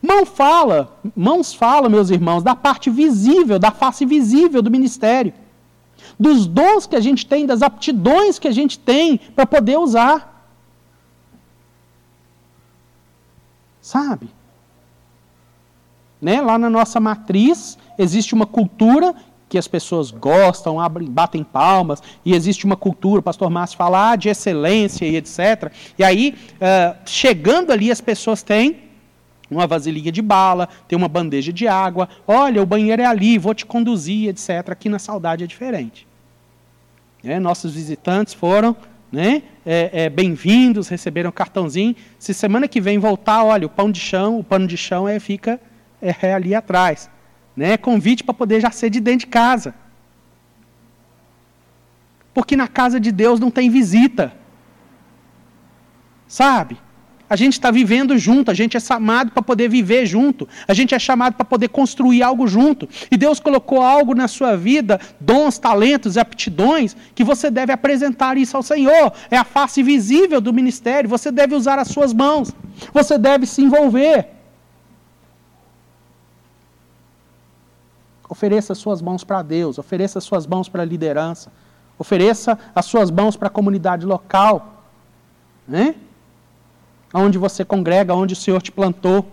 Mão fala, mãos fala, meus irmãos, da parte visível, da face visível do ministério. Dos dons que a gente tem, das aptidões que a gente tem para poder usar. Sabe? Né? Lá na nossa matriz existe uma cultura que as pessoas gostam, abrem, batem palmas, e existe uma cultura, o pastor Márcio fala ah, de excelência e etc. E aí, uh, chegando ali, as pessoas têm uma vasilhinha de bala, tem uma bandeja de água, olha, o banheiro é ali, vou te conduzir, etc. Aqui na Saudade é diferente. É, nossos visitantes foram né? É, é, bem-vindos, receberam cartãozinho. Se semana que vem voltar, olha, o pão de chão, o pano de chão é, fica é, é ali atrás. Né? Convite para poder já ser de dentro de casa. Porque na casa de Deus não tem visita. Sabe? A gente está vivendo junto, a gente é chamado para poder viver junto, a gente é chamado para poder construir algo junto. E Deus colocou algo na sua vida, dons, talentos e aptidões, que você deve apresentar isso ao Senhor. É a face visível do ministério, você deve usar as suas mãos, você deve se envolver. Ofereça as suas mãos para Deus, ofereça as suas mãos para a liderança, ofereça as suas mãos para a comunidade local. Né? onde você congrega, onde o Senhor te plantou.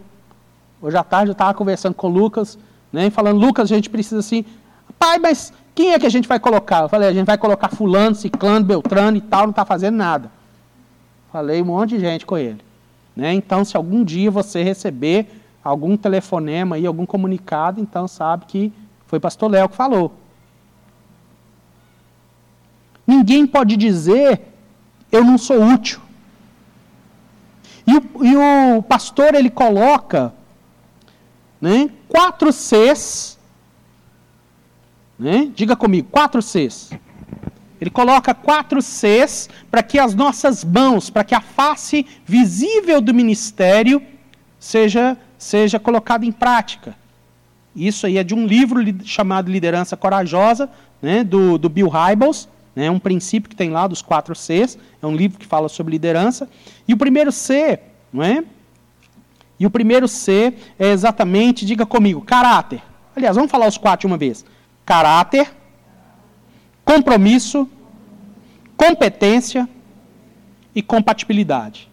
Hoje à tarde eu estava conversando com o Lucas, né, falando, Lucas, a gente precisa assim, pai, mas quem é que a gente vai colocar? Eu falei, a gente vai colocar fulano, ciclano, beltrano e tal, não está fazendo nada. Falei um monte de gente com ele. Né? Então, se algum dia você receber algum telefonema e algum comunicado, então sabe que foi pastor Léo que falou. Ninguém pode dizer eu não sou útil. E o, e o pastor ele coloca né, quatro Cs. Né, diga comigo, quatro Cs. Ele coloca quatro Cs para que as nossas mãos, para que a face visível do ministério seja, seja colocada em prática. Isso aí é de um livro chamado Liderança Corajosa, né, do, do Bill Hybels. É um princípio que tem lá dos quatro Cs. É um livro que fala sobre liderança. E o primeiro C, não é? E o primeiro C é exatamente, diga comigo, caráter. Aliás, vamos falar os quatro de uma vez. Caráter, compromisso, competência e compatibilidade.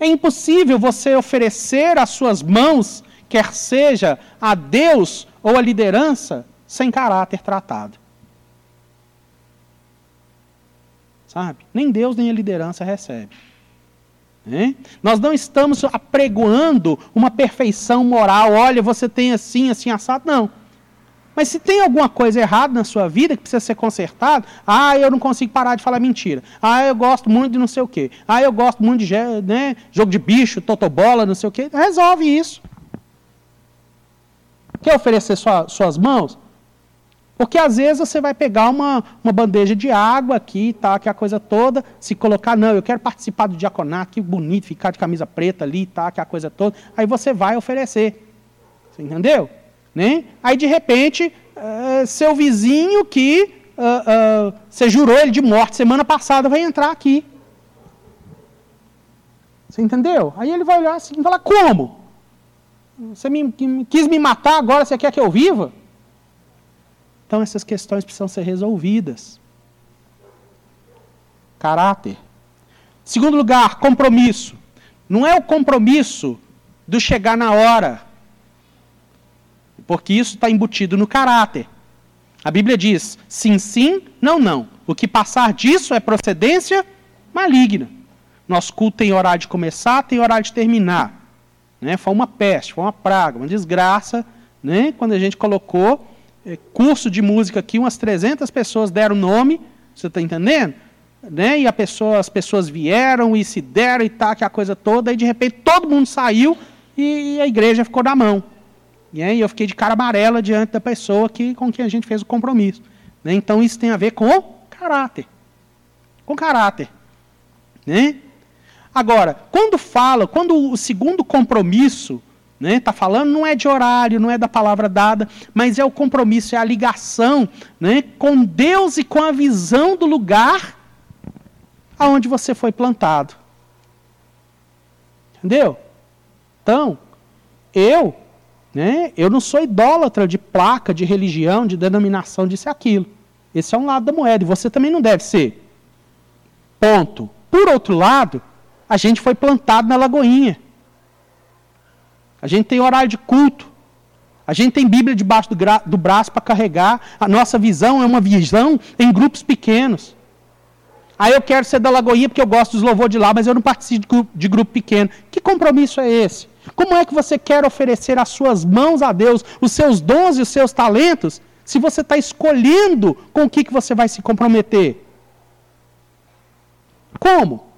É impossível você oferecer as suas mãos, quer seja a Deus ou a liderança, sem caráter tratado. Sabe? Nem Deus nem a liderança recebe. Né? Nós não estamos apregoando uma perfeição moral. Olha, você tem assim, assim, assado. Não. Mas se tem alguma coisa errada na sua vida que precisa ser consertada, ah, eu não consigo parar de falar mentira. Ah, eu gosto muito de não sei o quê. Ah, eu gosto muito de né, jogo de bicho, totobola, não sei o quê. Resolve isso. Quer oferecer sua, suas mãos? Porque às vezes você vai pegar uma, uma bandeja de água aqui, tá, que é a coisa toda, se colocar, não, eu quero participar do diaconato, que bonito, ficar de camisa preta ali, tá, que é a coisa toda, aí você vai oferecer. Você entendeu? Né? Aí de repente, uh, seu vizinho que uh, uh, você jurou ele de morte semana passada vai entrar aqui. Você entendeu? Aí ele vai olhar assim e falar, como? Você me, quis me matar, agora você quer que eu viva? Então essas questões precisam ser resolvidas. Caráter. Segundo lugar, compromisso. Não é o compromisso do chegar na hora, porque isso está embutido no caráter. A Bíblia diz: sim, sim, não, não. O que passar disso é procedência maligna. Nosso culto tem horário de começar, tem horário de terminar. Né? Foi uma peste, foi uma praga, uma desgraça. Né? Quando a gente colocou é, curso de música aqui, umas 300 pessoas deram nome, você está entendendo? Né? E pessoa, as pessoas vieram e se deram e tá, que a coisa toda, e de repente todo mundo saiu e a igreja ficou na mão. E aí eu fiquei de cara amarela diante da pessoa que, com quem a gente fez o compromisso. Né? Então isso tem a ver com caráter. Com caráter. Né? Agora, quando fala, quando o segundo compromisso está né, tá falando, não é de horário, não é da palavra dada, mas é o compromisso, é a ligação né, com Deus e com a visão do lugar aonde você foi plantado. Entendeu? Então, eu né? Eu não sou idólatra de placa, de religião, de denominação, disso e aquilo. Esse é um lado da moeda, e você também não deve ser. Ponto. Por outro lado, a gente foi plantado na Lagoinha. A gente tem horário de culto. A gente tem Bíblia debaixo do, do braço para carregar. A nossa visão é uma visão em grupos pequenos. Aí eu quero ser da Lagoinha porque eu gosto dos louvores de lá, mas eu não participo de grupo, de grupo pequeno. Que compromisso é esse? Como é que você quer oferecer as suas mãos a Deus, os seus dons e os seus talentos, se você está escolhendo com o que, que você vai se comprometer? Como?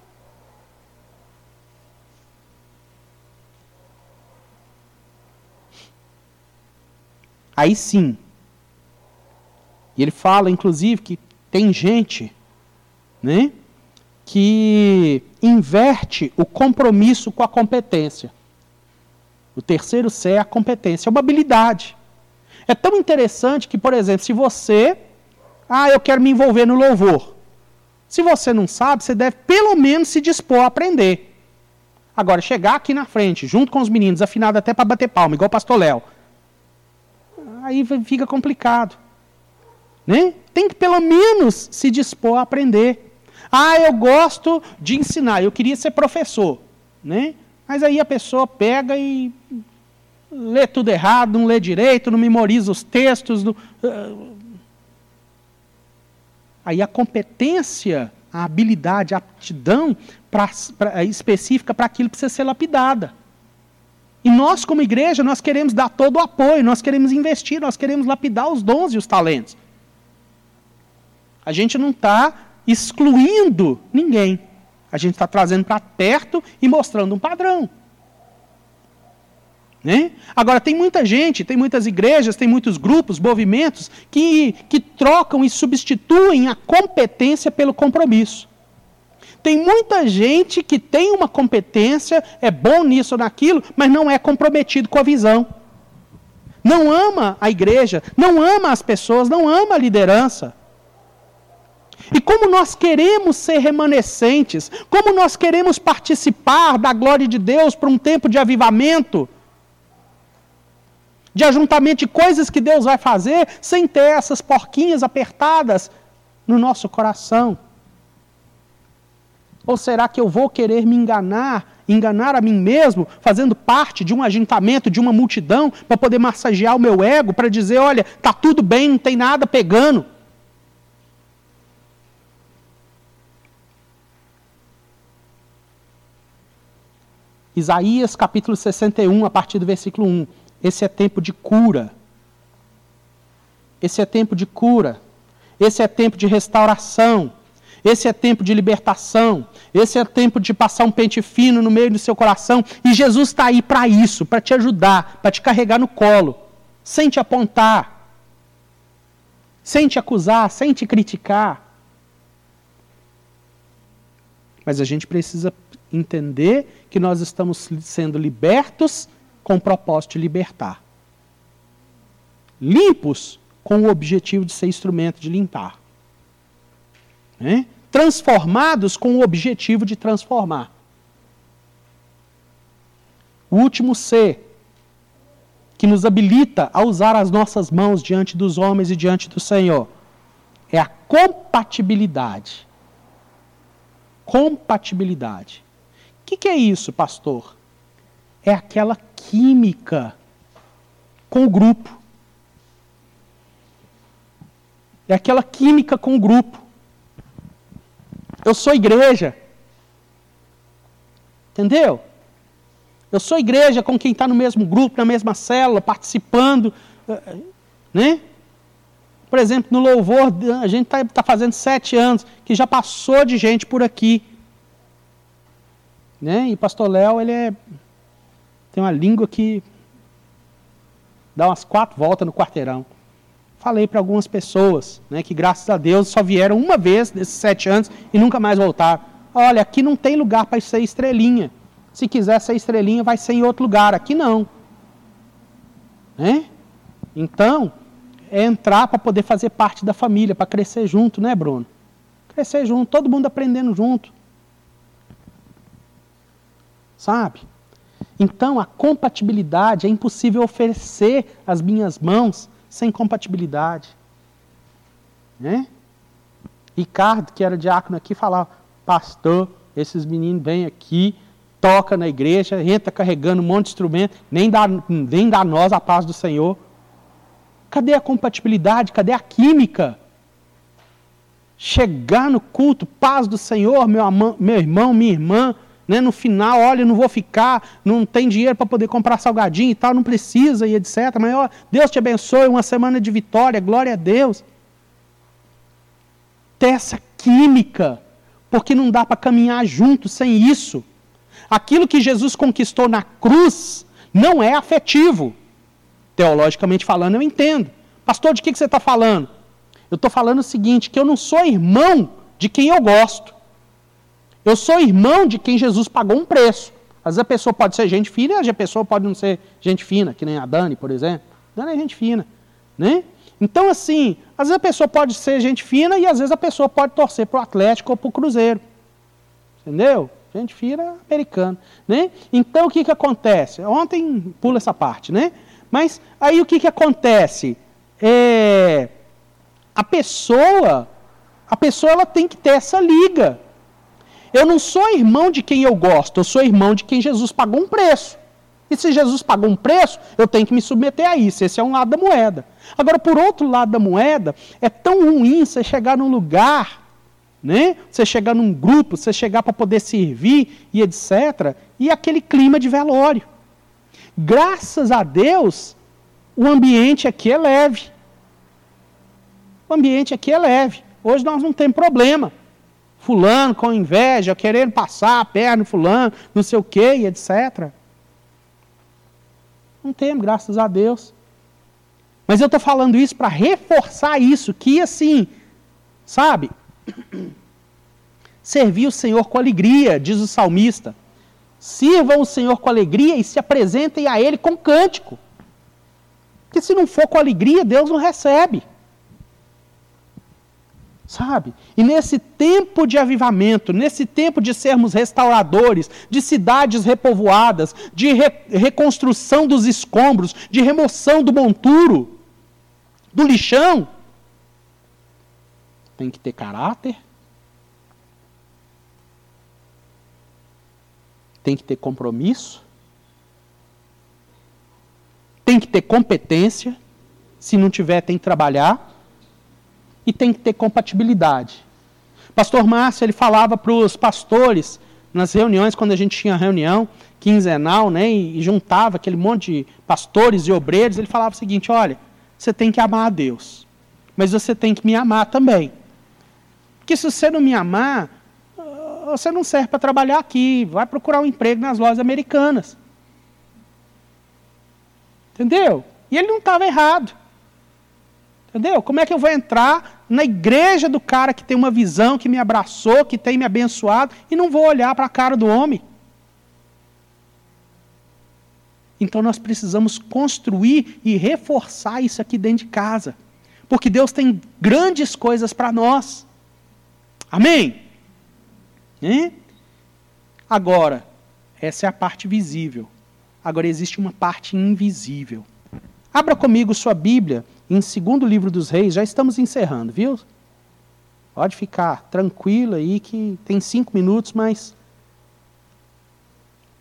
Aí sim. E ele fala, inclusive, que tem gente né, que inverte o compromisso com a competência. O terceiro C é a competência, é uma habilidade. É tão interessante que, por exemplo, se você. Ah, eu quero me envolver no louvor. Se você não sabe, você deve pelo menos se dispor a aprender. Agora, chegar aqui na frente, junto com os meninos, afinado até para bater palma, igual o pastor Léo, aí fica complicado. Né? Tem que pelo menos se dispor a aprender. Ah, eu gosto de ensinar, eu queria ser professor. Né? Mas aí a pessoa pega e lê tudo errado, não lê direito, não memoriza os textos. Não... Uh, aí a competência, a habilidade, a aptidão pra, pra, específica para aquilo precisa ser lapidada. E nós, como igreja, nós queremos dar todo o apoio, nós queremos investir, nós queremos lapidar os dons e os talentos. A gente não está excluindo ninguém. A gente está trazendo para perto e mostrando um padrão. Né? Agora, tem muita gente, tem muitas igrejas, tem muitos grupos, movimentos que, que trocam e substituem a competência pelo compromisso. Tem muita gente que tem uma competência, é bom nisso ou naquilo, mas não é comprometido com a visão. Não ama a igreja, não ama as pessoas, não ama a liderança. E como nós queremos ser remanescentes, como nós queremos participar da glória de Deus para um tempo de avivamento, de ajuntamento de coisas que Deus vai fazer, sem ter essas porquinhas apertadas no nosso coração. Ou será que eu vou querer me enganar, enganar a mim mesmo, fazendo parte de um ajuntamento, de uma multidão, para poder massagear o meu ego, para dizer: olha, está tudo bem, não tem nada pegando. Isaías capítulo 61, a partir do versículo 1. Esse é tempo de cura. Esse é tempo de cura. Esse é tempo de restauração. Esse é tempo de libertação. Esse é tempo de passar um pente fino no meio do seu coração. E Jesus está aí para isso, para te ajudar, para te carregar no colo, sem te apontar, sem te acusar, sem te criticar. Mas a gente precisa entender que nós estamos sendo libertos com o propósito de libertar. Limpos com o objetivo de ser instrumento de limpar. Né? Transformados com o objetivo de transformar. O último ser que nos habilita a usar as nossas mãos diante dos homens e diante do Senhor é a compatibilidade. Compatibilidade que, que é isso, pastor? É aquela química com o grupo. É aquela química com o grupo. Eu sou igreja. Entendeu? Eu sou igreja com quem está no mesmo grupo, na mesma célula, participando. Eh, né? Por exemplo, no louvor, a gente está tá fazendo sete anos, que já passou de gente por aqui. Né? E pastor Léo, ele é, tem uma língua que dá umas quatro voltas no quarteirão. Falei para algumas pessoas, né, que graças a Deus só vieram uma vez nesses sete anos e nunca mais voltaram. Olha, aqui não tem lugar para ser estrelinha. Se quiser ser estrelinha, vai ser em outro lugar. Aqui não. Né? Então, é entrar para poder fazer parte da família, para crescer junto, né, Bruno? Crescer junto, todo mundo aprendendo junto. Sabe? Então, a compatibilidade é impossível oferecer as minhas mãos sem compatibilidade. Né? Ricardo, que era diácono aqui, falava: Pastor, esses meninos vêm aqui, toca na igreja, entra carregando um monte de instrumento, nem dá, nem dá nós a paz do Senhor. Cadê a compatibilidade? Cadê a química? Chegar no culto, paz do Senhor, meu, meu irmão, minha irmã, né? no final, olha, não vou ficar, não tem dinheiro para poder comprar salgadinho e tal, não precisa e etc. Mas ó, Deus te abençoe, uma semana de vitória, glória a Deus. Ter essa química, porque não dá para caminhar junto sem isso. Aquilo que Jesus conquistou na cruz não é afetivo. Teologicamente falando, eu entendo. Pastor, de que, que você está falando? Eu estou falando o seguinte: que eu não sou irmão de quem eu gosto. Eu sou irmão de quem Jesus pagou um preço. Às vezes a pessoa pode ser gente fina, às vezes a pessoa pode não ser gente fina, que nem a Dani, por exemplo. A Dani é gente fina. Né? Então, assim, às vezes a pessoa pode ser gente fina e às vezes a pessoa pode torcer para o Atlético ou para o Cruzeiro. Entendeu? Gente fina americana. Né? Então, o que, que acontece? Ontem pula essa parte, né? Mas aí o que, que acontece? É, a pessoa, a pessoa ela tem que ter essa liga. Eu não sou irmão de quem eu gosto, eu sou irmão de quem Jesus pagou um preço. E se Jesus pagou um preço, eu tenho que me submeter a isso. Esse é um lado da moeda. Agora, por outro lado da moeda, é tão ruim você chegar num lugar, né? Você chegar num grupo, você chegar para poder servir e etc. E aquele clima de velório. Graças a Deus, o ambiente aqui é leve. O ambiente aqui é leve. Hoje nós não temos problema fulano com inveja, querendo passar a perna no fulano, não sei o quê, e etc. Não temos, graças a Deus. Mas eu estou falando isso para reforçar isso, que assim, sabe? Servir o Senhor com alegria, diz o salmista. Sirvam o Senhor com alegria e se apresentem a Ele com cântico. Porque se não for com alegria, Deus não recebe. Sabe? E nesse tempo de avivamento, nesse tempo de sermos restauradores, de cidades repovoadas, de re reconstrução dos escombros, de remoção do monturo, do lixão, tem que ter caráter, tem que ter compromisso, tem que ter competência, se não tiver, tem que trabalhar e tem que ter compatibilidade. Pastor Márcio, ele falava para os pastores, nas reuniões, quando a gente tinha reunião quinzenal, né, e, juntava aquele monte de pastores e obreiros, ele falava o seguinte: olha, você tem que amar a Deus, mas você tem que me amar também. Porque se você não me amar, você não serve para trabalhar aqui, vai procurar um emprego nas lojas americanas. Entendeu? E ele não estava errado. Entendeu? Como é que eu vou entrar na igreja do cara que tem uma visão, que me abraçou, que tem me abençoado, e não vou olhar para a cara do homem? Então nós precisamos construir e reforçar isso aqui dentro de casa. Porque Deus tem grandes coisas para nós. Amém? Hein? Agora, essa é a parte visível. Agora existe uma parte invisível. Abra comigo sua Bíblia em segundo livro dos reis, já estamos encerrando, viu? Pode ficar tranquilo aí que tem cinco minutos, mas.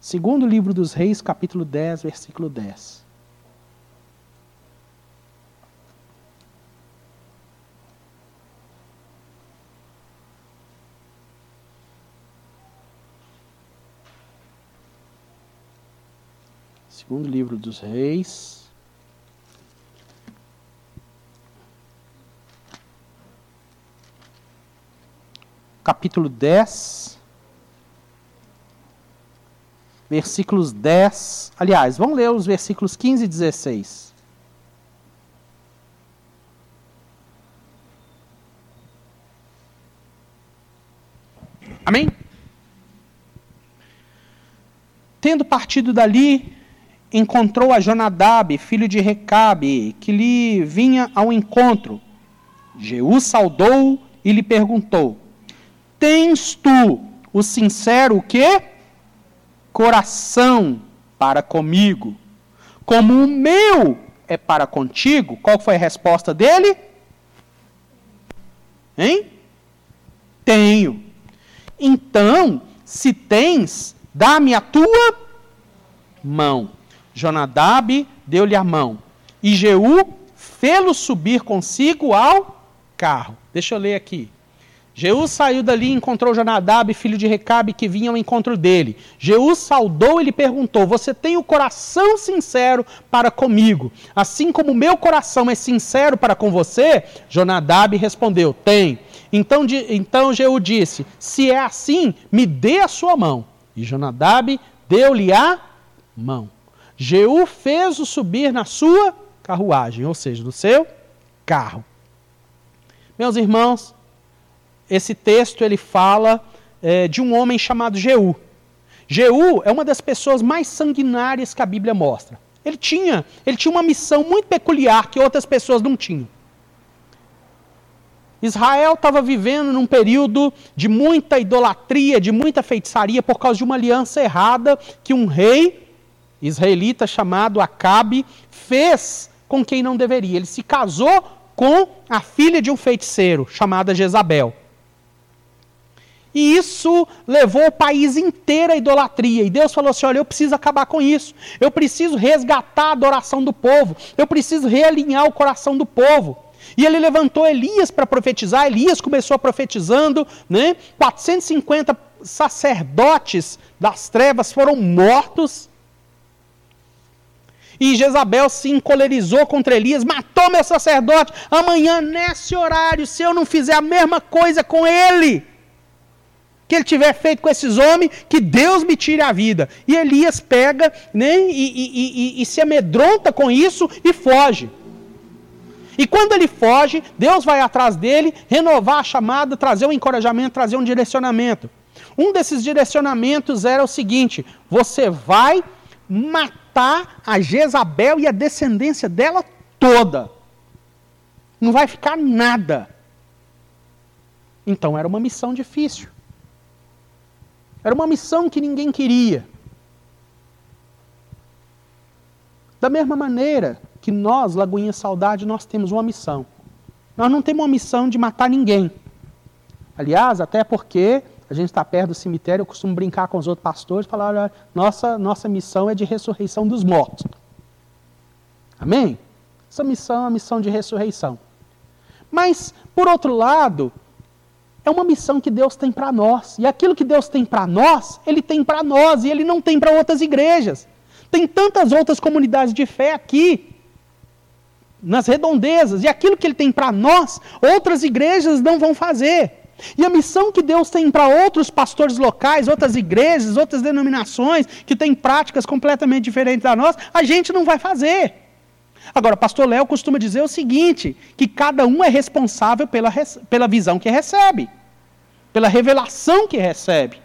Segundo livro dos reis, capítulo 10, versículo 10. Segundo livro dos reis. Capítulo 10. Versículos 10. Aliás, vamos ler os versículos 15 e 16. Amém? Tendo partido dali, encontrou a Jonadab, filho de Recabe, que lhe vinha ao encontro. Jeú saudou e lhe perguntou: Tens tu o sincero o quê? Coração para comigo, como o meu é para contigo? Qual foi a resposta dele? Hein? Tenho. Então, se tens, Dá-me a tua mão. Jonadab deu-lhe a mão. E Jeú fê-lo subir consigo ao carro. Deixa eu ler aqui. Jeú saiu dali e encontrou Jonadab, filho de Recabe, que vinha ao encontro dele. Jeú saudou e lhe perguntou: Você tem o coração sincero para comigo, assim como meu coração é sincero para com você? Jonadab respondeu: Tem. Então, então Jeú disse: Se é assim, me dê a sua mão. E Jonadab deu-lhe a mão. Jeú fez-o subir na sua carruagem, ou seja, no seu carro. Meus irmãos, esse texto ele fala é, de um homem chamado Jeú. Jeú é uma das pessoas mais sanguinárias que a Bíblia mostra. Ele tinha, ele tinha uma missão muito peculiar que outras pessoas não tinham. Israel estava vivendo num período de muita idolatria, de muita feitiçaria, por causa de uma aliança errada que um rei israelita chamado Acabe fez com quem não deveria. Ele se casou com a filha de um feiticeiro chamada Jezabel. E isso levou o país inteiro à idolatria. E Deus falou assim: olha, eu preciso acabar com isso. Eu preciso resgatar a adoração do povo. Eu preciso realinhar o coração do povo. E ele levantou Elias para profetizar. Elias começou profetizando, né? 450 sacerdotes das trevas foram mortos. E Jezabel se encolerizou contra Elias, matou meu sacerdote. Amanhã, nesse horário, se eu não fizer a mesma coisa com ele, que ele tiver feito com esses homens, que Deus me tire a vida. E Elias pega né, e, e, e, e se amedronta com isso e foge. E quando ele foge, Deus vai atrás dele, renovar a chamada, trazer um encorajamento, trazer um direcionamento. Um desses direcionamentos era o seguinte: você vai matar a Jezabel e a descendência dela toda. Não vai ficar nada. Então era uma missão difícil. Era uma missão que ninguém queria. Da mesma maneira, que nós, Lagoinha Saudade, nós temos uma missão. Nós não temos uma missão de matar ninguém. Aliás, até porque a gente está perto do cemitério, eu costumo brincar com os outros pastores e falar, olha, nossa, nossa missão é de ressurreição dos mortos. Amém? Essa missão é uma missão de ressurreição. Mas, por outro lado, é uma missão que Deus tem para nós. E aquilo que Deus tem para nós, Ele tem para nós e Ele não tem para outras igrejas. Tem tantas outras comunidades de fé aqui nas redondezas. E aquilo que ele tem para nós, outras igrejas não vão fazer. E a missão que Deus tem para outros pastores locais, outras igrejas, outras denominações, que têm práticas completamente diferentes da nossa, a gente não vai fazer. Agora, pastor Léo costuma dizer o seguinte: que cada um é responsável pela, pela visão que recebe, pela revelação que recebe.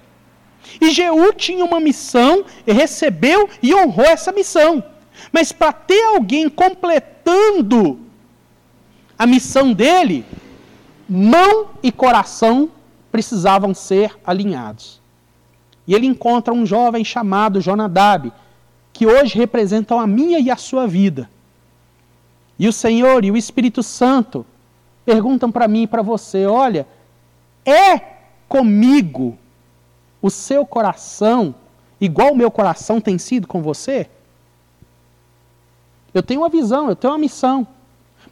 E Jeú tinha uma missão, recebeu e honrou essa missão. Mas para ter alguém completando a missão dele, mão e coração precisavam ser alinhados. E ele encontra um jovem chamado Jonadab, que hoje representam a minha e a sua vida. E o Senhor e o Espírito Santo perguntam para mim e para você: olha, é comigo o seu coração igual o meu coração tem sido com você? Eu tenho uma visão, eu tenho uma missão.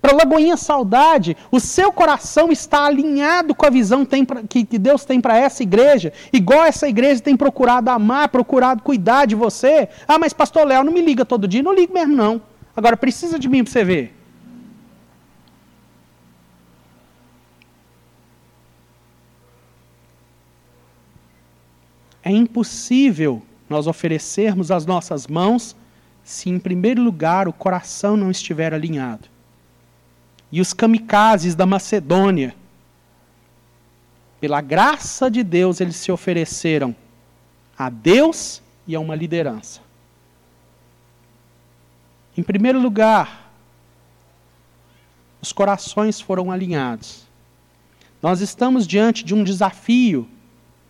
Para Lagoinha Saudade, o seu coração está alinhado com a visão que Deus tem para essa igreja, igual essa igreja tem procurado amar, procurado cuidar de você. Ah, mas pastor Léo, não me liga todo dia. Não liga mesmo, não. Agora, precisa de mim para você ver. É impossível nós oferecermos as nossas mãos se, em primeiro lugar, o coração não estiver alinhado. E os kamikazes da Macedônia, pela graça de Deus, eles se ofereceram a Deus e a uma liderança. Em primeiro lugar, os corações foram alinhados. Nós estamos diante de um desafio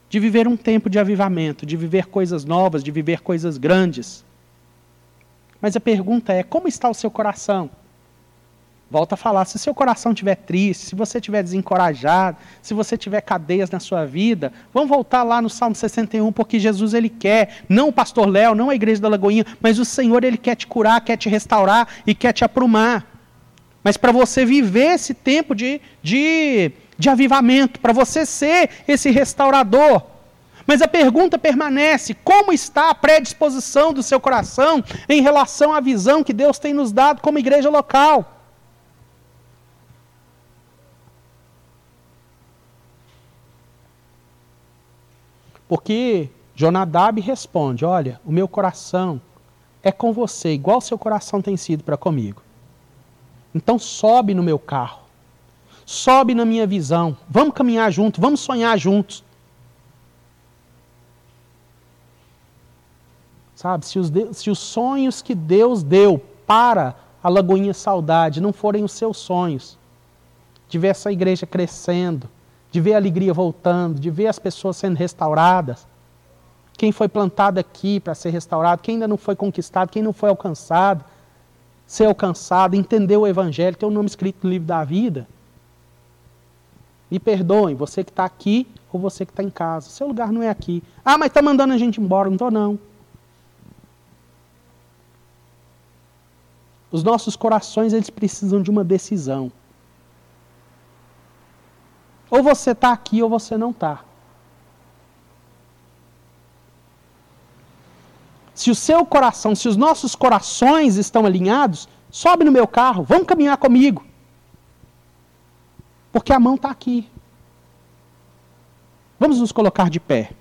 de viver um tempo de avivamento, de viver coisas novas, de viver coisas grandes. Mas a pergunta é: como está o seu coração? Volta a falar, se seu coração estiver triste, se você estiver desencorajado, se você tiver cadeias na sua vida, vamos voltar lá no Salmo 61, porque Jesus ele quer, não o pastor Léo, não a igreja da Lagoinha, mas o Senhor ele quer te curar, quer te restaurar e quer te aprumar. Mas para você viver esse tempo de, de de avivamento, para você ser esse restaurador. Mas a pergunta permanece: como está a predisposição do seu coração em relação à visão que Deus tem nos dado como igreja local? Porque Jonadab responde: Olha, o meu coração é com você, igual seu coração tem sido para comigo. Então sobe no meu carro sobe na minha visão. Vamos caminhar juntos, vamos sonhar juntos. Sabe, se os, se os sonhos que Deus deu para a Lagoinha Saudade não forem os seus sonhos, de ver essa igreja crescendo, de ver a alegria voltando, de ver as pessoas sendo restauradas, quem foi plantado aqui para ser restaurado, quem ainda não foi conquistado, quem não foi alcançado, ser alcançado, entender o Evangelho, ter o nome escrito no livro da vida. Me perdoem, você que está aqui ou você que está em casa. Seu lugar não é aqui. Ah, mas está mandando a gente embora. Não estou, não. Os nossos corações, eles precisam de uma decisão. Ou você está aqui ou você não está. Se o seu coração, se os nossos corações estão alinhados, sobe no meu carro, vamos caminhar comigo. Porque a mão está aqui. Vamos nos colocar de pé.